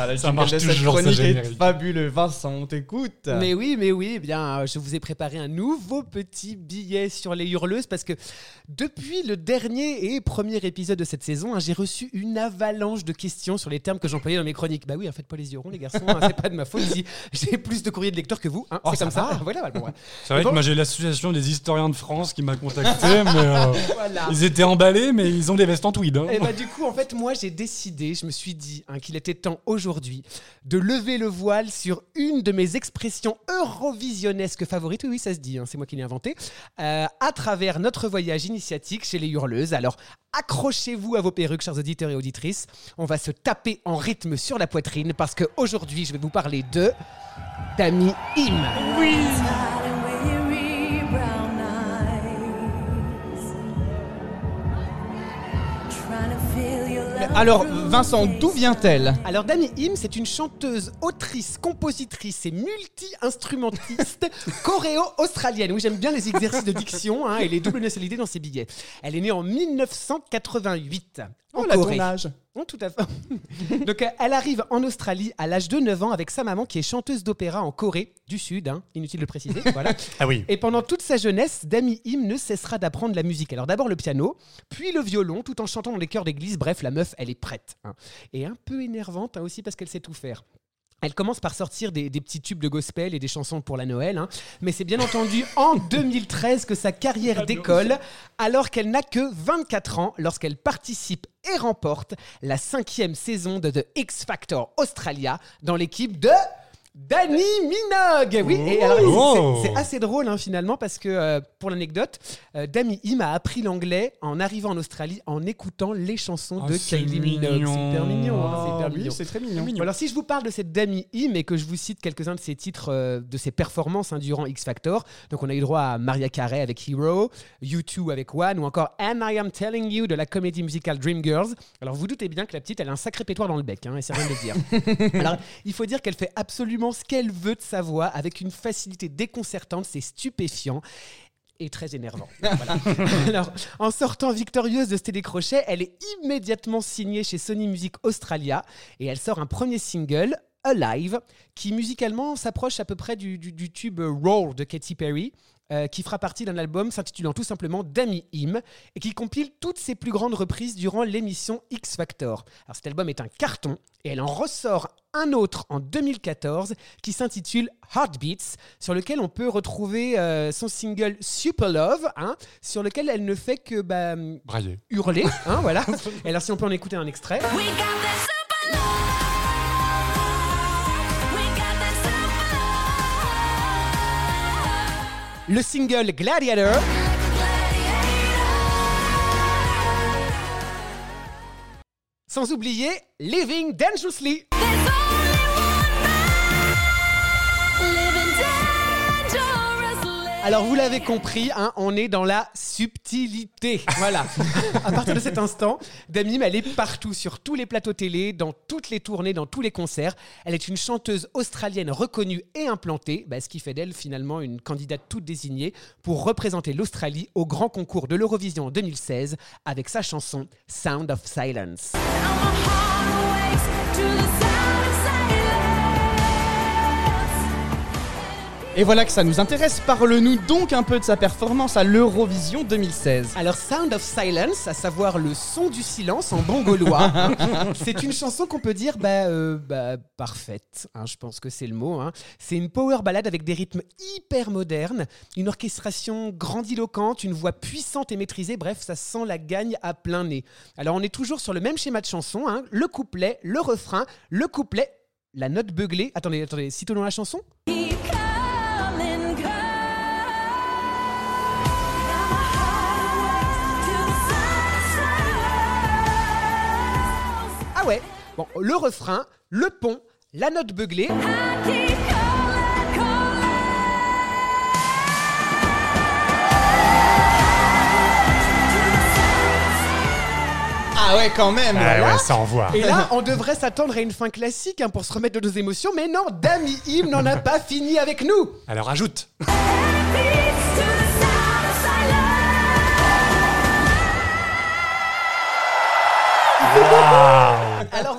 Ah, Ça jingle marche cette toujours, ce chronique est fabuleux. Vincent, on t'écoute. Mais oui, mais oui, eh bien, je vous ai préparé un nouveau petit billet sur les hurleuses parce que depuis le dernier et premier épisode de cette saison, hein, j'ai reçu une avalanche de questions sur les termes que j'employais dans mes chroniques. Bah oui, en fait, pas les yeux ronds, les garçons, hein, c'est pas de ma faute si j'ai plus de courriers de lecteurs que vous. hein, Oh, c'est comme ça. va. Voilà, voilà, bon, ouais. C'est vrai Bon. que moi j'ai l'association des historiens de France qui m'a contacté, mais euh, Voilà. ils étaient emballés, mais ils ont des vestes en tweed. hein. Et bah du coup, en fait, moi, j'ai décidé, je me suis dit hein, qu'il était temps aujourd'hui de lever le voile sur une de mes expressions eurovisionnesques favorites. Oui, oui, ça se dit, hein, c'est moi qui l'ai inventé. euh, à travers notre voyage initiatique chez les hurleuses. Alors, accrochez-vous à vos perruques, chers auditeurs et auditrices. On va se taper en rythme sur la poitrine parce qu'aujourd'hui, je vais vous parler de Dami Im. Alors, Vincent, d'où vient-elle Alors Dami Im, c'est une chanteuse, autrice, compositrice et multi-instrumentiste coréo-australienne. Oui, j'aime bien les exercices de diction hein, et les doubles nationalités dans ses billets. Elle est née en 1988 en Oh, là, Corée. ton âge. Tout à fait. Donc, euh, elle arrive en Australie à l'âge de 9 ans avec sa maman qui est chanteuse d'opéra en Corée du Sud, hein, inutile de le préciser. Voilà. Ah oui. Et pendant toute sa jeunesse, Dami Im ne cessera d'apprendre la musique. Alors d'abord le piano, puis le violon, tout en chantant dans les chœurs d'église. Bref, la meuf, elle est prête. hein. Et un peu énervante hein, aussi parce qu'elle sait tout faire. Elle commence par sortir des, des petits tubes de gospel et des chansons pour la Noël, hein. mais c'est bien entendu en 2013 que sa carrière décolle, alors qu'elle n'a que 24 ans lorsqu'elle participe et remporte la cinquième saison de The X Factor Australia dans l'équipe de Danny Minogue. Oui, et alors, Oh. c'est- c'est assez drôle hein, finalement parce que euh, pour l'anecdote, euh, Dami Im a appris l'anglais en arrivant en Australie en écoutant les chansons Oh, de c'est Kylie Minogue. C'est hyper mignon. hein, c'est hyper Ah, oui, mignon. c'est très mignon. Alors si je vous parle de cette Dami Im et que je vous cite quelques-uns de ses titres, euh, de ses performances hein, durant X Factor, donc on a eu droit à Maria Carey avec Hero, U2 avec One ou encore And I Am Telling You de la comédie musicale Dreamgirls. Alors vous doutez bien que la petite elle a un sacré pétoire dans le bec, hein, et c'est rien de dire. Alors il faut dire qu'elle fait absolument ce qu'elle veut de sa voix avec une facilité déconcertante, c'est stupéfiant et très énervant. Voilà. Alors, en sortant victorieuse de ce télécrochet, elle est immédiatement signée chez Sony Music Australia et elle sort un premier single, Alive, qui musicalement s'approche à peu près du, du- du tube Roll de Katy Perry. Euh, qui fera partie d'un album s'intitulant tout simplement Dami Im et qui compile toutes ses plus grandes reprises durant l'émission X Factor. Alors cet album est un carton et elle en ressort un autre en 2014 qui s'intitule Heartbeats, sur lequel on peut retrouver euh, son single Super Love, hein, sur lequel elle ne fait que bah, Brailler. hurler. hein, voilà. Et alors si on peut en écouter un extrait. Le single Gladiator. Sans oublier Living Dangerously. Alors vous l'avez compris, hein, on est dans la subtilité. Voilà. à partir de cet instant, Damim, elle est partout, sur tous les plateaux télé, dans toutes les tournées, dans tous les concerts. Elle est une chanteuse australienne reconnue et implantée, bah, ce qui fait d'elle finalement une candidate toute désignée pour représenter l'Australie au grand concours de l'Eurovision en 2016 avec sa chanson Sound of Silence. Et voilà que ça nous intéresse. Parle-nous donc un peu de sa performance à l'Eurovision 2016. Alors Sound of Silence, à savoir le son du silence en bon gaulois, c'est une chanson qu'on peut dire bah, euh, bah, parfaite. hein, je pense que c'est le mot. hein. C'est une power ballade avec des rythmes hyper modernes, une orchestration grandiloquente, une voix puissante et maîtrisée. Bref, ça sent la gagne à plein nez. Alors on est toujours sur le même schéma de chanson. hein. Le couplet, le refrain, le couplet, la note beuglée. Attendez, attendez, citons la chanson. Ouais Bon, le refrain, le pont, la note beuglée. Ah ouais, quand même. Ah ouais, ça envoie. Et là, on devrait s'attendre à une fin classique hein, pour se remettre de nos émotions, mais non, Dami Im n'en a pas fini avec nous. Alors ajoute.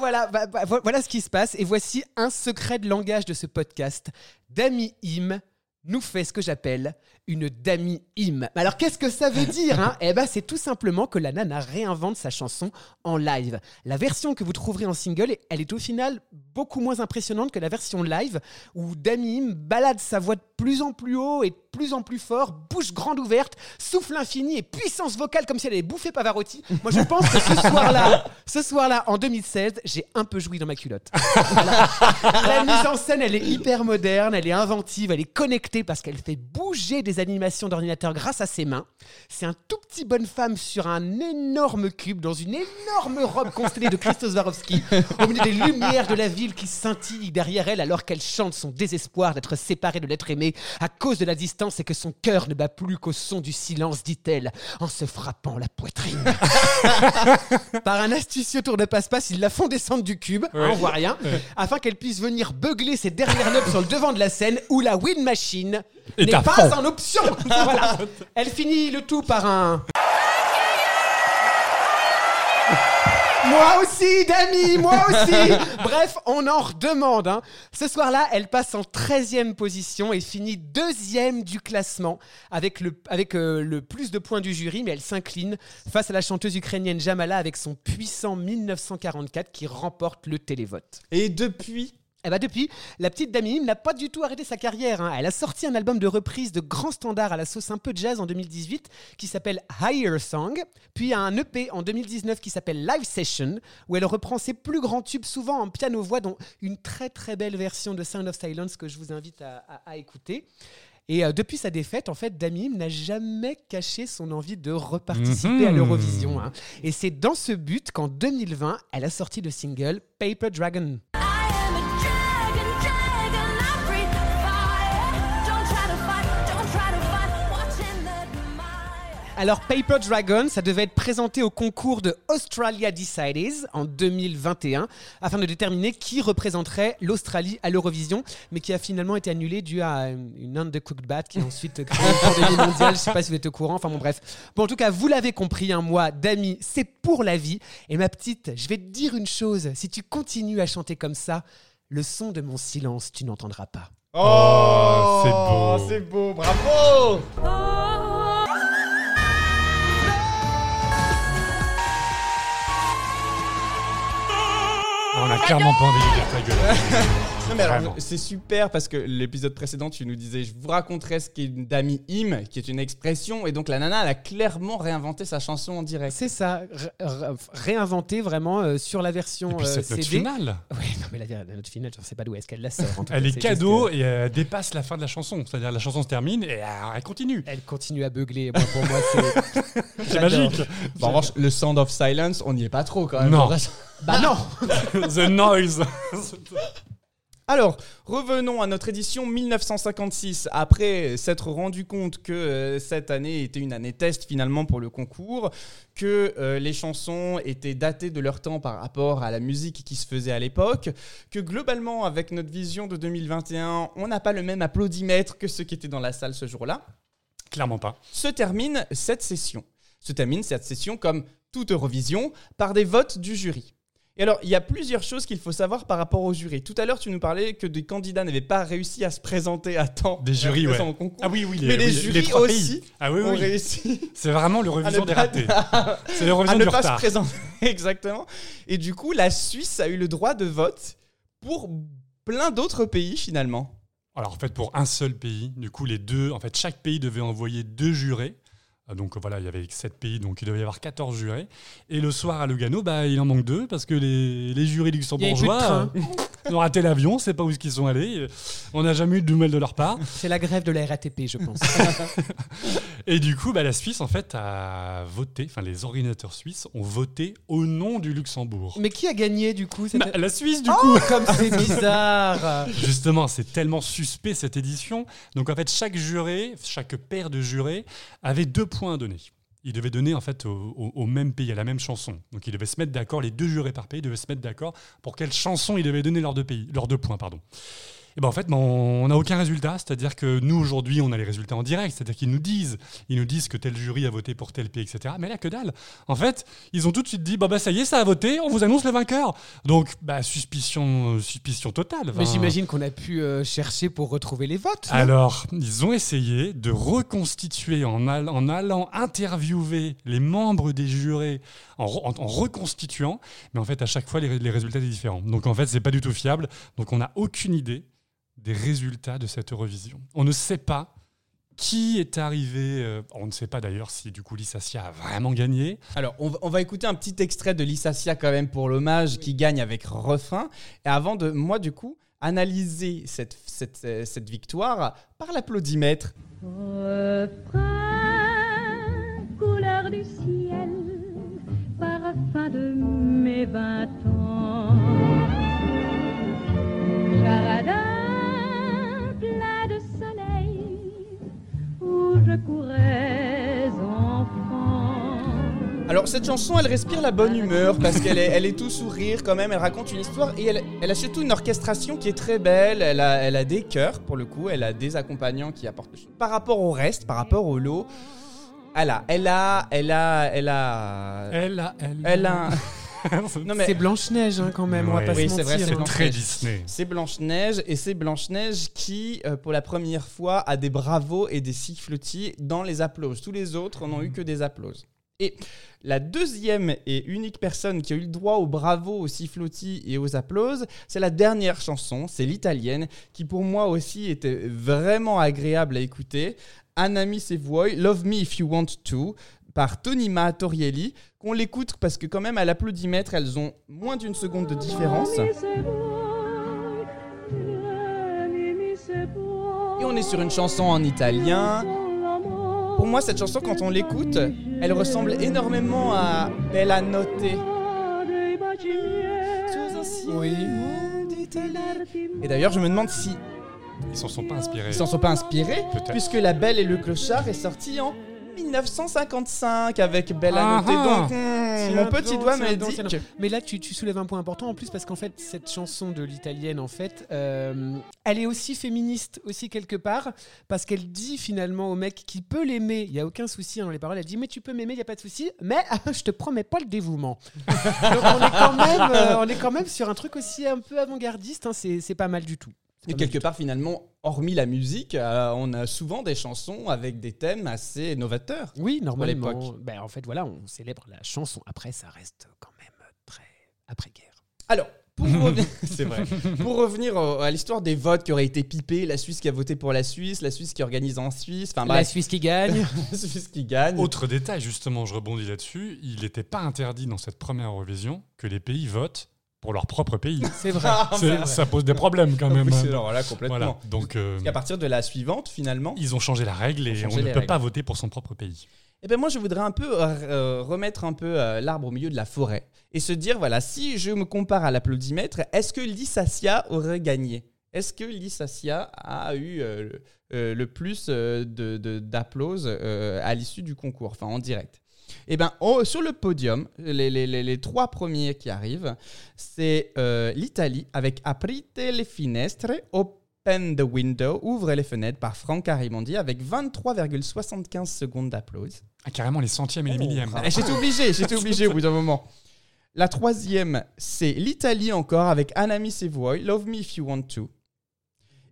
voilà, vo- voilà ce qui se passe. Et voici un secret de langage de ce podcast. Dami Im nous fait ce que j'appelle une Dami Im. Alors qu'est-ce que ça veut dire hein? Eh ben c'est tout simplement que la nana réinvente sa chanson en live. La version que vous trouverez en single, elle est au final beaucoup moins impressionnante que la version live où Dami Im balade sa voix de plus en plus haut et de plus en plus fort, bouche grande ouverte, souffle infini et puissance vocale comme si elle avait bouffé Pavarotti. Moi je pense que ce soir-là, ce soir-là en 2016, j'ai un peu joui dans ma culotte. La mise en scène, elle est hyper moderne, elle est inventive, elle est connectée parce qu'elle fait bouger des animations d'ordinateur grâce à ses mains. C'est un tout petit bonne femme sur un énorme cube dans une énorme robe constellée de Christos Swarovski au milieu des lumières de la ville qui scintillent derrière elle alors qu'elle chante son désespoir d'être séparée de l'être aimé à cause de la distance et que son cœur ne bat plus qu'au son du silence, dit-elle, en se frappant la poitrine. Par un astucieux tour de passe-passe, ils la font descendre du cube, hein, on voit rien, afin qu'elle puisse venir beugler ses dernières notes sur le devant de la scène où la wind machine n'est pas en option. Voilà. Elle finit le tout par un. Moi aussi, Dami, moi aussi Bref, on en redemande. hein. Ce soir-là, elle passe en 13e position et finit deuxième du classement avec, le, avec euh, le plus de points du jury, mais elle s'incline face à la chanteuse ukrainienne Jamala avec son puissant 1944 qui remporte le télévote. Et depuis Eh ben depuis, la petite Dami Im n'a pas du tout arrêté sa carrière. hein. Elle a sorti un album de reprise de grands standards à la sauce un peu jazz en 2018 qui s'appelle Higher Song, puis un EP en 2019 qui s'appelle Live Session où elle reprend ses plus grands tubes souvent en piano-voix dont une très très belle version de Sound of Silence que je vous invite à, à- à écouter. Et euh, depuis sa défaite, en fait, Dami Im n'a jamais caché son envie de reparticiper à Mhm. l'Eurovision. hein. Et c'est dans ce but qu'en 2020, elle a sorti le single Paper Dragon. Alors, Paper Dragon, ça devait être présenté au concours de Australia Decides en 2021 afin de déterminer qui représenterait l'Australie à l'Eurovision, mais qui a finalement été annulé dû à une une undercooked bat qui a ensuite créé une pandémie mondiale. Je sais pas si vous êtes au courant. Enfin bon, bref. Bon, en tout cas, vous l'avez compris, un mois d'amis, c'est pour la vie. Et ma petite, je vais te dire une chose. Si tu continues à chanter comme ça, le son de mon silence, tu n'entendras pas. Oh, C'est beau. C'est beau, bravo On a clairement pas envie de dire ta gueule. Non mais alors, c'est super parce que l'épisode précédent, tu nous disais, je vous raconterai ce qu'est une dami im, qui est une expression, et donc la nana, elle a clairement réinventé sa chanson en direct. C'est ça, ré- ré- réinventé vraiment euh, sur la version Et puis euh, cette note CD. finale. Oui, non, mais la, la note finale, je ne sais pas d'où est-ce qu'elle la sort. en tout Elle cas, est cadeau et elle dépasse la fin de la chanson. C'est-à-dire la chanson se termine et euh, elle continue. Elle continue à beugler. Moi, pour moi, c'est. C'est magique. Bon, en revanche, le Sound of Silence, on n'y est pas trop quand même. Non. Bah non The noise. Alors, revenons à notre édition 1956. Après s'être rendu compte que euh, cette année était une année test finalement pour le concours, que euh, les chansons étaient datées de leur temps par rapport à la musique qui se faisait à l'époque, que globalement avec notre vision de 2021, on n'a pas le même applaudimètre que ceux qui étaient dans la salle ce jour-là, Clairement pas. se termine cette session. Se termine cette session comme toute Eurovision par des votes du jury. Et alors, il y a plusieurs choses qu'il faut savoir par rapport au jury. Tout à l'heure, tu nous parlais que des candidats n'avaient pas réussi à se présenter à temps. Des jurys, euh, ouais. au concours. Ah oui, oui, les, Mais les oui, jurys trois pays. aussi Ah oui, ont oui. réussi C'est vraiment l'Eurovision à des ne ratés. C'est à l'Eurovision ne du pas se présenter. Exactement. Et du coup, la Suisse a eu le droit de vote pour plein d'autres pays finalement. Alors en fait, pour un seul pays, du coup, les deux, en fait, chaque pays devait envoyer deux jurés. Euh, Donc voilà, il y avait sept pays, donc il devait y avoir 14 jurés. Et le soir à Lugano, bah, il en manque deux parce que les, les jurys Il y a plus de luxembourgeois train. Ils ont raté l'avion, on sait pas où ils sont allés. On n'a jamais eu de nouvelles de leur part. C'est la grève de la RATP, je pense. Et du coup, bah, la Suisse, en fait, a voté, enfin les organisateurs suisses ont voté au nom du Luxembourg. Mais qui a gagné du coup Bah, la Suisse, du Oh, coup comme c'est bizarre Justement, c'est tellement suspect cette édition. Donc en fait, chaque juré, chaque paire de jurés avait deux points à donner. Il devait donner en fait au, même pays, à la même chanson. Donc ils devaient se mettre d'accord, les deux jurés par pays devaient se mettre d'accord pour quelle chanson ils devaient donner leurs deux, pays, leurs deux points. Pardon. Et ben en fait, ben, on n'a aucun résultat. C'est-à-dire que nous, aujourd'hui, on a les résultats en direct. C'est-à-dire qu'ils nous disent, ils nous disent que tel jury a voté pour tel pays, etc. Mais là, que dalle. En fait, ils ont tout de suite dit, bah, bah ça y est, ça a voté, on vous annonce le vainqueur. Donc, bah, suspicion, euh, suspicion totale. Mais j'imagine qu'on a pu euh, chercher pour retrouver les votes. alors, ils ont essayé de reconstituer en, all- en allant interviewer les membres des jurés, en, re- en- en reconstituant, mais en fait, à chaque fois, les, les résultats étaient différents. Donc, en fait, c'est pas du tout fiable. Donc, on n'a aucune idée des résultats de cette Eurovision. On ne sait pas qui est arrivé. euh, on ne sait pas d'ailleurs si, du coup, Lissassia a vraiment gagné. Alors, on va, on va écouter un petit extrait de Lissassia quand même pour l'hommage qui gagne avec refrain. Et avant de, moi, du coup, analyser cette, cette, cette victoire par l'applaudimètre. Refrain, couleur du ciel, parfum de mes vingt ans. Alors, cette chanson, elle respire la bonne humeur parce qu'elle est, elle est tout sourire quand même. Elle raconte une histoire et elle, elle a surtout une orchestration qui est très belle. Elle a, elle a des chœurs pour le coup. Elle a des accompagnants qui apportent. Par rapport au reste, par rapport au lot, elle a, elle a, elle a, elle a. Elle a, elle, Elle a. Non, mais- C'est Blanche-Neige hein, quand même, on va Ouais. pas Oui, se c'est vrai, mentir. c'est hein. Blanche- très Disney. C'est Blanche-Neige et c'est Blanche-Neige qui, euh, pour la première fois, a des bravos et des siffletis dans les applauses. Tous les autres n'ont eu que des applauses. Et la deuxième et unique personne qui a eu le droit aux bravos, aux sifflotis et aux applauses, c'est la dernière chanson, c'est l'italienne, qui pour moi aussi était vraiment agréable à écouter. Anami se vuoi, Love Me If You Want To, par Tonima Torielli, qu'on l'écoute parce que quand même à l'applaudimètre, elles ont moins d'une seconde de différence. Et on est sur une chanson en italien. Pour moi, cette chanson, quand on l'écoute, elle ressemble énormément à Bella Notte. Oui. Et d'ailleurs, je me demande si Ils s'en sont pas inspirés. ils s'en sont pas inspirés, Peut-être. puisque La Belle et le Clochard est sorti en 1955 avec Bella Ah Notte. ah. Donc, hmm, mon petit doigt me dit que... Mais là, tu, tu soulèves un point important en plus parce qu'en fait, cette chanson de l'italienne, en fait, euh, elle est aussi féministe aussi quelque part parce qu'elle dit finalement au mec qui peut l'aimer, il y a aucun souci hein, dans les paroles, elle dit mais tu peux m'aimer, il y a pas de souci, mais je te promets pas le dévouement. Donc on est quand même, euh, on est quand même sur un truc aussi un peu avant-gardiste, hein, c'est c'est pas mal du tout. Et quelque part, finalement, hormis la musique, euh, on a souvent des chansons avec des thèmes assez novateurs. Oui, l'époque. normalement. Ben, en fait, voilà, on célèbre la chanson. Après, ça reste quand même très après-guerre. Alors, pour revenir, c'est vrai. Pour revenir au- à l'histoire des votes qui auraient été pipés, la Suisse qui a voté pour la Suisse, la Suisse qui organise en Suisse, enfin La Suisse qui gagne. la Suisse qui gagne. Autre détail, justement, je rebondis là-dessus, il n'était pas interdit dans cette première Eurovision que les pays votent pour leur propre pays. C'est vrai. Ah, C'est- bah, ça pose des problèmes quand même. oui, c'est- alors là, complètement. Voilà, donc euh, Parce qu'à partir de la suivante, finalement, ils ont changé la règle et on ne peut pas voter pour son propre pays. Eh ben moi, je voudrais un peu euh, euh, remettre un peu euh, l'arbre au milieu de la forêt et se dire voilà, si je me compare à l'applaudimètre, est-ce que Lissacia aurait gagné? Est-ce que Lissacia a eu le plus euh, de- euh, à l'issue du concours, enfin en direct? Eh ben, au- sur le podium, les, les- les- les trois premiers qui arrivent, c'est euh, l'Italie avec Aprite le finestre, Open the window, ouvre les fenêtres par Franck Arimondi avec 23,75 secondes d'applause. Ah, carrément les centièmes et les millièmes. Et J'étais obligé, j'étais obligé au bout d'un moment. La troisième, c'est l'Italie encore avec Anami Sevoy, Love Me If You Want To.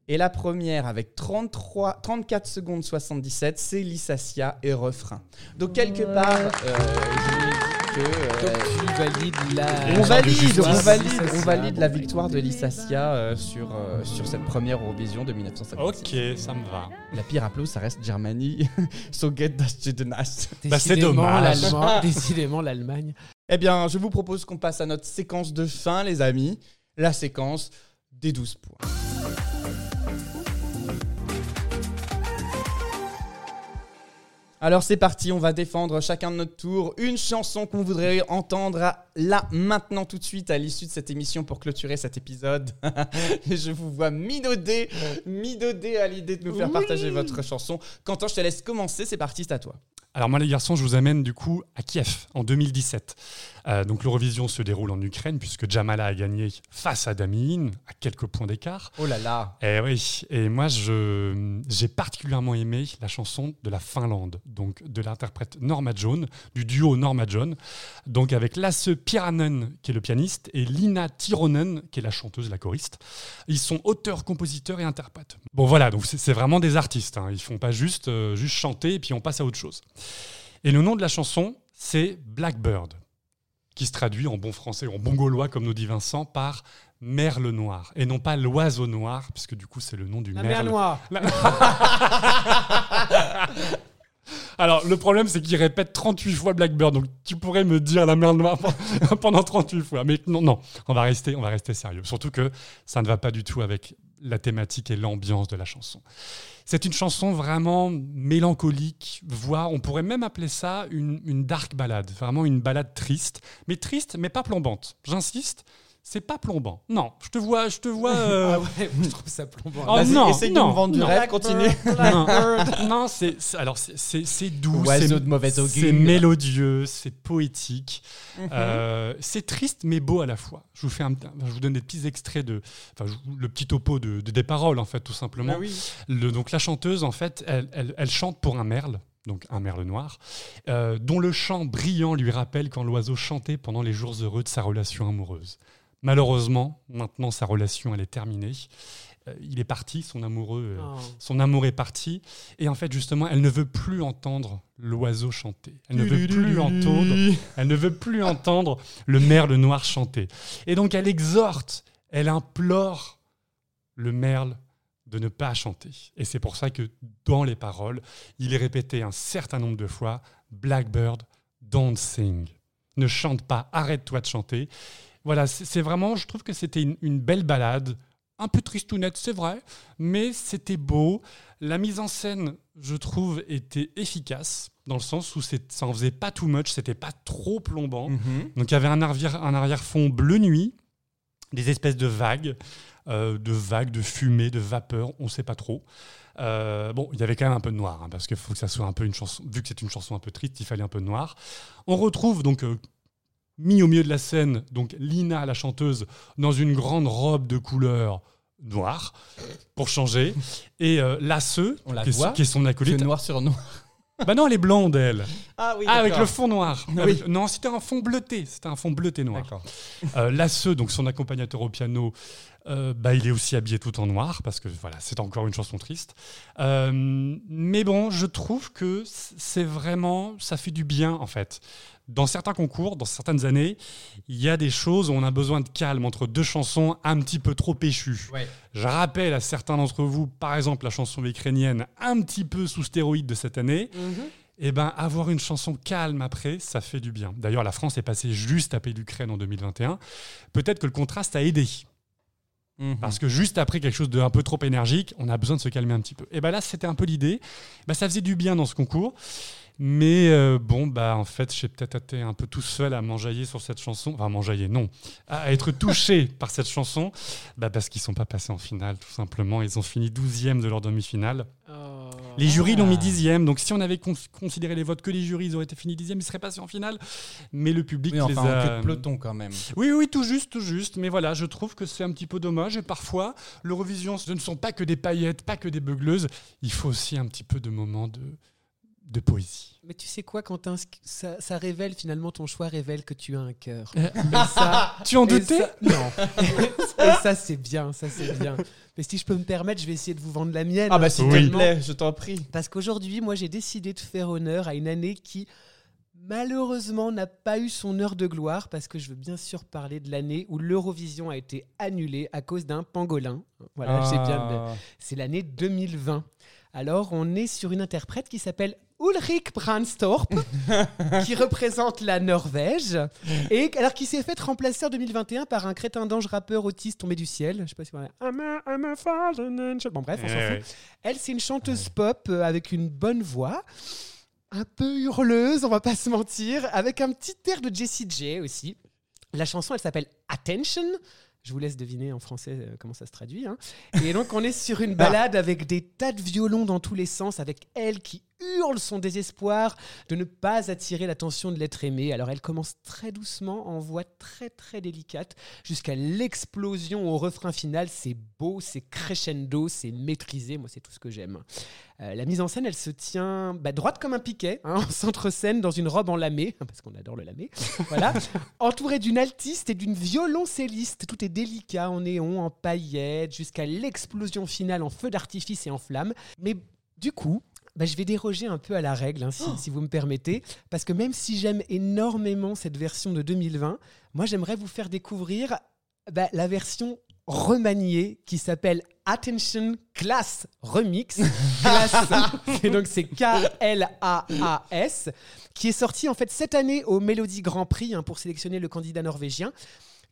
Et la première, avec 33, 34 secondes 77, c'est Lissacia et refrain. Donc quelque part, euh, je me dis que... euh, Donc, tu valides la. on valide, on valide, on valide la victoire de Lissacia euh, sur, euh, sur cette première Eurovision de 1956. Ok, ça me va. La pire applause, ça reste Germany. so get das. Bah, c'est Décidément, dommage. l'Allemand- Décidément, l'Allemagne. Eh bien, je vous propose qu'on passe à notre séquence de fin, les amis. La séquence des 12 points. Alors c'est parti, on va défendre chacun de notre tour une chanson qu'on voudrait entendre là, maintenant, tout de suite, à l'issue de cette émission pour clôturer cet épisode. Je vous vois minauder, minauder à l'idée de nous faire partager votre chanson. Quentin, je te laisse commencer, c'est parti, c'est à toi. Alors moi les garçons, je vous amène du coup à Kiev en 2017. Euh, donc l'Eurovision se déroule en Ukraine puisque Jamala a gagné face à Damien à quelques points d'écart. Oh là là Et oui, et moi je j'ai particulièrement aimé la chanson de la Finlande, donc de l'interprète Norma Jones, du duo Norma Jones, donc avec Lasse Piranen qui est le pianiste et Lina Tironen qui est la chanteuse, la choriste. Ils sont auteurs, compositeurs et interprètes. Bon voilà, donc c'est c'est vraiment des artistes. hein. Ils font pas juste euh, juste chanter et puis on passe à autre chose. Et le nom de la chanson c'est Blackbird, qui se traduit en bon français, en bon gaulois comme nous dit Vincent par merle noir et non pas l'oiseau noir puisque du coup c'est le nom du La mer merle. noire. Alors, le problème, c'est qu'il répète 38 fois Blackbird. Donc, tu pourrais me dire la mer noire pendant 38 fois. Mais non, non, on va rester, on va rester sérieux. Surtout que ça ne va pas du tout avec la thématique et l'ambiance de la chanson. C'est une chanson vraiment mélancolique, voire on pourrait même appeler ça une, une dark ballade. Vraiment une ballade triste, mais triste, mais pas plombante. J'insiste, c'est pas plombant. Non, je te vois, je te vois. euh, Ah ouais, moi, je trouve ça plombant. Oh Vas-y, non, essaye de non, me vendre du non. rêve, continue. non, non, c'est alors c'est- c'est doux, c'est de augure. c'est mélodieux, c'est poétique, Mhm. Euh, c'est triste mais beau à la fois. Je vous fais un, je vous donne des petits extraits de, enfin le petit topo de, de- des paroles en fait tout simplement. Ah oui. Le- donc la chanteuse en fait, elle, elle- elle chante pour un merle. Donc un merle noir, euh, dont le chant brillant lui rappelle quand l'oiseau chantait pendant les jours heureux de sa relation amoureuse. Malheureusement, maintenant sa relation elle est terminée. Euh, il est parti, son amoureux, euh, Oh. son amour est parti, et en fait justement, elle ne veut plus entendre l'oiseau chanter. Elle ne veut plus entendre, elle ne veut plus entendre le merle noir chanter. Et donc elle exhorte, elle implore le merle de ne pas chanter. Et c'est pour ça que dans les paroles, il est répété un certain nombre de fois Blackbird, don't sing. Ne chante pas, arrête-toi de chanter. Voilà, c'est vraiment, je trouve que c'était une, une belle balade, un peu tristounette, c'est vrai, mais c'était beau. La mise en scène, je trouve, était efficace, dans le sens où ça en faisait pas too much, c'était pas trop plombant. Mhm. Donc il y avait un arrière- un arrière-fond bleu nuit, des espèces de vagues, euh, de vagues, de fumée, de vapeur, on ne sait pas trop. Euh, bon, il y avait quand même un peu de noir, hein, parce qu'il faut que ça soit un peu une chanson, vu que c'est une chanson un peu triste, il fallait un peu de noir. On retrouve donc, euh, mis au milieu de la scène, donc Lina, la chanteuse, dans une grande robe de couleur noire, pour changer, et euh, Lasse, On la qui, est, qui est son acolyte. noir sur noir. Bah non, elle est blonde, elle. Ah oui, Ah, avec le fond noir. Oui. Avec- Non, c'était un fond bleuté. C'était un fond bleuté noir. D'accord. Euh, Lasse, donc son accompagnateur au piano, Euh, bah, il est aussi habillé tout en noir, parce que voilà, c'est encore une chanson triste. Euh, mais bon, je trouve que c'est vraiment, ça fait du bien en fait. Dans certains concours, dans certaines années, il y a des choses où on a besoin de calme entre deux chansons un petit peu trop péchues. Ouais. Je rappelle à certains d'entre vous, par exemple, la chanson ukrainienne un petit peu sous stéroïde de cette année. Eh ben, avoir une chanson calme après, ça fait du bien. D'ailleurs, la France est passée juste après l'Ukraine en 2021. Peut-être que le contraste a aidé. Mhm. Parce que juste après quelque chose d'un peu trop énergique, on a besoin de se calmer un petit peu. Et ben là, c'était un peu l'idée. Ben, ça faisait du bien dans ce concours. Mais euh, bon, bah en fait, j'ai peut-être été un peu tout seul à m'enjailler sur cette chanson. Enfin, m'enjailler, non. À être touché par cette chanson. Bah, parce qu'ils sont pas passés en finale, tout simplement. Ils ont fini 12e de leur demi-finale. Les jurys l'ont mis dixième, donc si on avait cons- considéré les votes que les jurys, ils auraient été finis dixième, ils seraient passés en finale. Mais le public Oui, enfin, les en a... queue de peloton quand même. Oui, oui, tout juste, tout juste. Mais voilà, je trouve que c'est un petit peu dommage. Et parfois, l'Eurovision, ce ne sont pas que des paillettes, pas que des beugleuses. Il faut aussi un petit peu de moments de, de poésie. Mais tu sais quoi, Quentin ça, ça révèle finalement ton choix révèle que tu as un cœur. Euh, tu en doutais ça- Non. et ça c'est bien, ça c'est bien. Mais si je peux me permettre, je vais essayer de vous vendre la mienne. Ah bah hein, s'il Oui. te plaît, je t'en prie. Parce qu'aujourd'hui, moi, j'ai décidé de faire honneur à une année qui, malheureusement, n'a pas eu son heure de gloire, parce que je veux bien sûr parler de l'année où l'Eurovision a été annulée à cause d'un pangolin. Voilà, j'ai bien. Ah. C'est l'année 2020. Alors, on est sur une interprète qui s'appelle Ulrik Brandstorp, qui représente la Norvège, et alors qui s'est fait remplacer en 2021 par un crétin d'ange rappeur autiste tombé du ciel. Je sais pas si vous. I'm a, I'm a fallen angel. Bon, bref, on s'en Eh fout. ouais. Elle, c'est une chanteuse pop euh, avec une bonne voix, un peu hurleuse, on va pas se mentir, avec un petit air de Jessie J aussi. La chanson, elle s'appelle Attention. Je vous laisse deviner en français euh, comment ça se traduit. hein. Et donc, on est sur une balade avec des tas de violons dans tous les sens, avec elle qui hurle son désespoir de ne pas attirer l'attention de l'être aimé. Alors, elle commence très doucement, en voix très très délicate, jusqu'à l'explosion au refrain final. C'est beau, c'est crescendo, c'est maîtrisé. Moi, c'est tout ce que j'aime. Euh, la mise en scène, elle se tient bah, droite comme un piquet, hein, en centre-scène, dans une robe en lamé, parce qu'on adore le lamé, voilà, entourée d'une altiste et d'une violoncelliste. Tout est délicat, en néon, en paillettes, jusqu'à l'explosion finale en feu d'artifice et en flammes. Mais du coup, bah, je vais déroger un peu à la règle, hein, si, si vous me permettez, parce que même si j'aime énormément cette version de 2020, moi j'aimerais vous faire découvrir bah, la version remaniée qui s'appelle Attention Class Remix. Class, et donc c'est K-L-A-A-S, qui est sorti en fait cette année au Melody Grand Prix hein, pour sélectionner le candidat norvégien.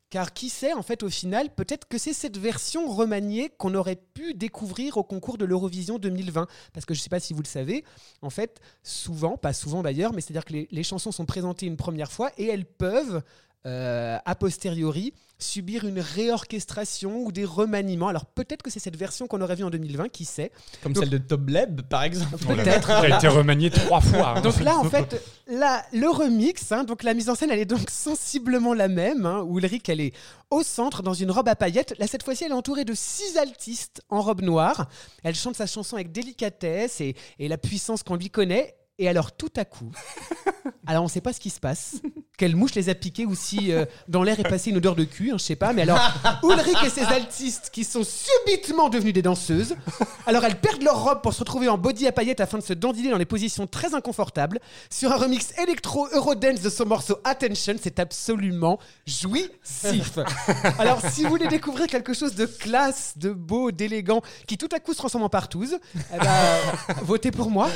Car qui sait, en fait, au final, peut-être que c'est cette version remaniée qu'on aurait pu découvrir au concours de l'Eurovision 2020. Parce que je ne sais pas si vous le savez, en fait, souvent, pas souvent d'ailleurs, mais c'est-à-dire que les, chansons sont présentées une première fois et elles peuvent, euh, a posteriori, subir une réorchestration ou des remaniements. Alors peut-être que c'est cette version qu'on aurait vue en 2020, qui sait. Comme Donc- celle de Top Leb, par exemple. Peut-être. Ça a été remanié trois fois. hein. Donc là, en fait, la, le remix, hein, donc la mise en scène, elle est donc sensiblement la même. Hein, où Ulrich, elle est au centre, dans une robe à paillettes. Là, cette fois-ci, elle est entourée de six altistes en robe noire. Elle chante sa chanson avec délicatesse et, et la puissance qu'on lui connaît. Et alors, tout à coup, alors on ne sait pas ce qui se passe, quelle mouche les a piqués ou si euh, dans l'air est passée une odeur de cul, hein, je sais pas. Mais alors, Ulrich et ses altistes qui sont subitement devenues des danseuses, alors elles perdent leur robe pour se retrouver en body à paillettes afin de se dandiner dans des positions très inconfortables. Sur un remix électro Eurodance de son morceau Attention, c'est absolument jouissif. Alors, si vous voulez découvrir quelque chose de classe, de beau, d'élégant, qui tout à coup se transforme en partouze, eh ben, votez pour moi.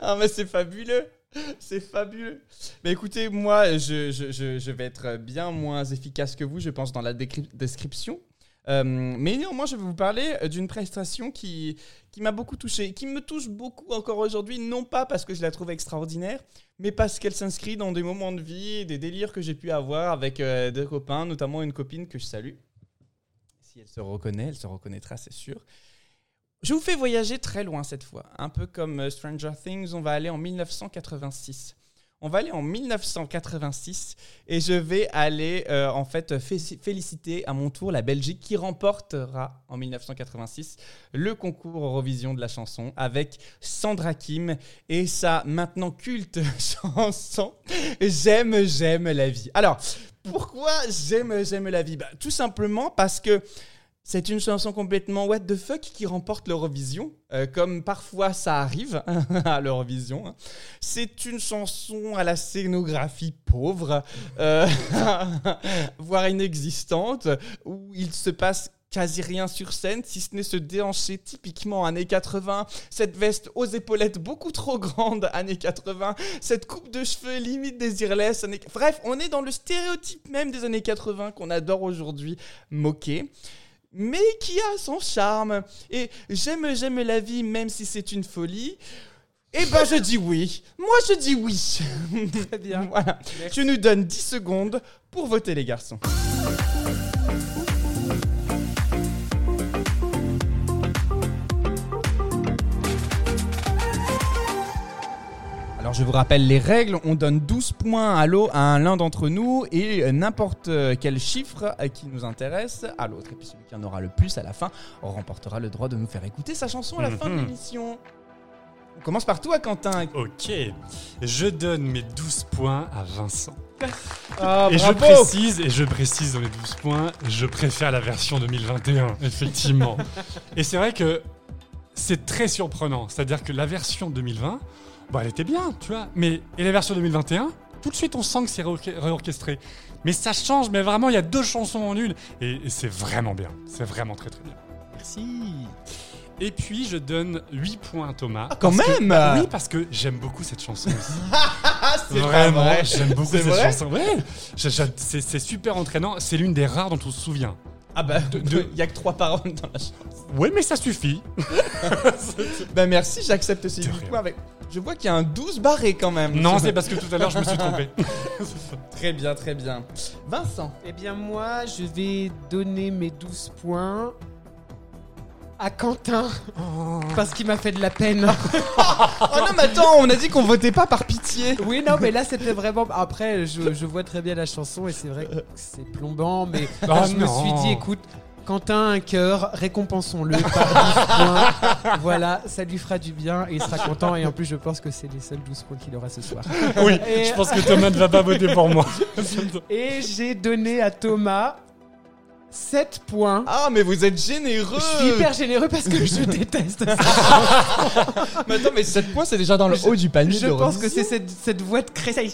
Ah mais c'est fabuleux c'est fabuleux. Mais écoutez, moi, je, vais être bien moins efficace que vous, je pense, dans la description. Euh, mais néanmoins, je vais vous parler d'une prestation qui, qui m'a beaucoup touché, qui me touche beaucoup encore aujourd'hui, non pas parce que je la trouve extraordinaire, mais parce qu'elle s'inscrit dans des moments de vie, des délires que j'ai pu avoir avec euh, des copains, notamment une copine que je salue. Si elle se reconnaît, elle se reconnaîtra, c'est sûr. Je vous fais voyager très loin cette fois, un peu comme euh, Stranger Things, on va aller en 1986. On va aller en 1986 et je vais aller euh, en fait fé- féliciter à mon tour la Belgique qui remportera en 1986 le concours Eurovision de la chanson avec Sandra Kim et sa maintenant culte chanson J'aime, j'aime la vie. Alors, pourquoi j'aime, j'aime la vie? Bah, Tout simplement parce que c'est une chanson complètement what the fuck qui remporte l'Eurovision, euh, comme parfois ça arrive à l'Eurovision. hein. C'est une chanson à la scénographie pauvre, euh, voire inexistante, où il se passe quasi rien sur scène, si ce n'est se déhancher typiquement années 80, cette veste aux épaulettes beaucoup trop grande années 80, cette coupe de cheveux limite désirless années... Bref, on est dans le stéréotype même des années 80 qu'on adore aujourd'hui moquer mais qui a son charme. Et j'aime, j'aime la vie, même si c'est une folie. Eh ben, je dis oui. Moi, je dis oui. Très bien. voilà. Je nous donne 10 secondes pour voter, les garçons. Alors je vous rappelle les règles, on donne 12 points à l'eau à l'un d'entre nous et n'importe quel chiffre qui nous intéresse à l'autre. Et puis celui qui en aura le plus à la fin remportera le droit de nous faire écouter sa chanson à la fin de Mhm. l'émission. On commence par toi Quentin. Ok, je donne mes 12 points à Vincent. Ah, et je précise, et je précise dans les 12 points, je préfère la version 2021, effectivement. et c'est vrai que c'est très surprenant. C'est-à-dire que la version 2020, bah, elle était bien, tu vois. Mais, et la version 2021, tout de suite, on sent que c'est réorche- réorchestré. Mais ça change, mais vraiment, il y a deux chansons en une. Et, et c'est vraiment bien. C'est vraiment très, très bien. Merci. Et puis, je donne 8 points à Thomas. Ah, quand que- même bah Oui, parce que j'aime beaucoup cette chanson aussi. Ah, Vraiment, vrai. j'aime beaucoup cette vrai chanson. Ouais, c'est super entraînant. C'est l'une des rares dont on se souvient. Ah bah, de- il y a que trois paroles dans la chanson. Oui, mais ça suffit. Bah merci, j'accepte ces De 8 rien. points avec... Je vois qu'il y a un 12 barré quand même. Non, c'est parce que tout à l'heure, je me suis trompé. Très bien, très bien. Vincent. Eh bien, moi, je vais donner mes 12 points à Quentin. Parce qu'il m'a fait de la peine. Oh non, mais attends, on a dit qu'on votait pas par pitié. Oui, non, mais là, c'était vraiment. Après, je, je vois très bien la chanson et c'est vrai que c'est plombant, mais Oh je me suis dit, écoute. Quentin a un cœur, récompensons-le par 12 points. Voilà, ça lui fera du bien et il sera content. Et en plus, je pense que c'est les seuls 12 points qu'il aura ce soir. Oui, Et- je pense que Thomas ne va pas voter pour moi. Et j'ai donné à Thomas 7 points. Ah, mais vous êtes généreux. Je suis hyper généreux parce que je déteste ça. Mais attends, mais 7 points, c'est déjà dans le haut du panier Je de pense que c'est cette, cette voix de Créteil.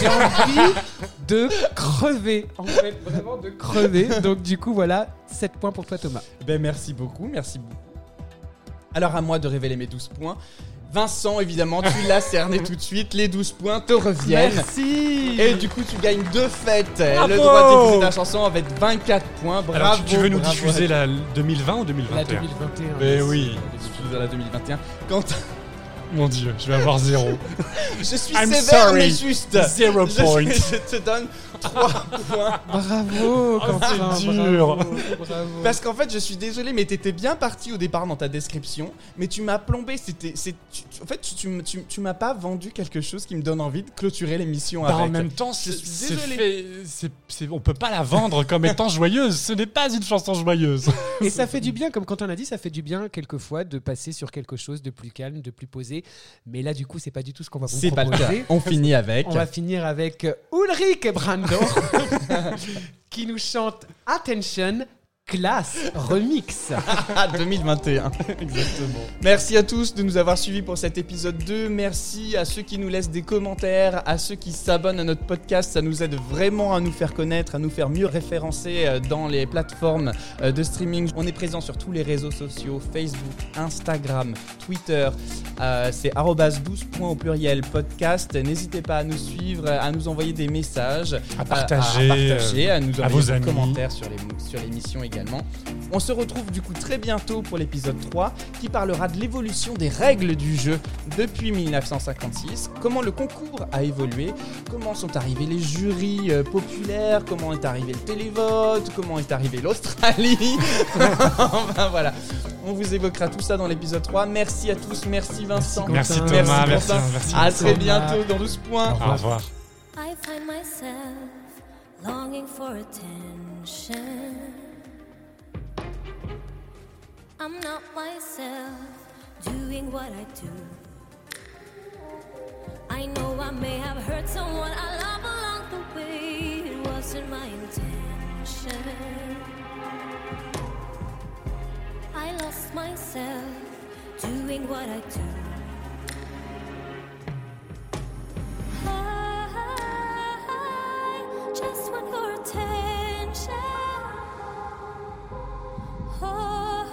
J'ai envie de crever. En fait, vraiment de crever. Donc, du coup, voilà, 7 points pour toi, Thomas. Ben merci beaucoup, merci beaucoup. Alors à moi de révéler mes 12 points. Vincent, évidemment, tu l'as cerné tout de suite. Les 12 points te reviennent. Merci. Et du coup, tu gagnes deux fêtes. Bravo Le droit de diffuser ta chanson avec 24 points. Bravo. Alors, tu, tu veux nous bravo. diffuser la 2020 ou 2021 La 2021. Mais oui. Diffuser la 2021. Quand Mon dieu, je vais avoir zéro. je suis I'm sévère, sorry. mais juste. Zero Je- point. Je, te donne 3 points. Bravo, Quentin. c'est dur. Bravo, bravo. Parce qu'en fait, je suis désolé, mais t'étais bien parti au départ dans ta description, mais tu m'as plombé. C'était, c'est, tu- tu- en fait, tu, tu, tu- tu m'as pas vendu quelque chose qui me donne envie de clôturer l'émission Bah, avec. en même temps, Je suis c'est désolé. fait- c'est- c'est- on peut pas la vendre comme étant joyeuse. Ce n'est pas une chanson joyeuse. Et ça fait du bien, comme Quentin l'a dit, ça fait du bien quelquefois de passer sur quelque chose de plus calme, de plus posé. Mais là, du coup, c'est pas du tout ce qu'on va vous C'est pas le cas. proposer. On finit avec. On va finir avec Ulrich Qui nous chante Attention Class Remix. Ah, 2021. Exactement. Merci à tous de nous avoir suivis pour cet épisode 2. Merci à ceux qui nous laissent des commentaires, à ceux qui s'abonnent à notre podcast. Ça nous aide vraiment à nous faire connaître, à nous faire mieux référencer euh, dans les plateformes euh, de streaming. On est présent sur tous les réseaux sociaux Facebook, Instagram, Twitter. Euh, C'est arrobas 12 points au pluriel podcast. N'hésitez pas à nous suivre, à nous envoyer des messages, À partager, à, partager, à nous à envoyer vos des amis. commentaires sur les- sur l'émission on se retrouve du coup très bientôt pour l'épisode 3 qui parlera de l'évolution des règles du jeu depuis 1956, comment le concours a évolué, comment sont arrivés les jurys euh, populaires, comment est arrivé le télévote, comment est arrivé l'Australie. enfin voilà. On vous évoquera tout ça dans l'épisode 3. Merci à tous, merci Vincent. Merci, Thomas, merci, Thomas, merci, à très bientôt dans 12 points. Au revoir. I'm not myself doing what I do. I know I may have hurt someone I love along the way. It wasn't my intention. I lost myself doing what I do. I just want your attention. Oh,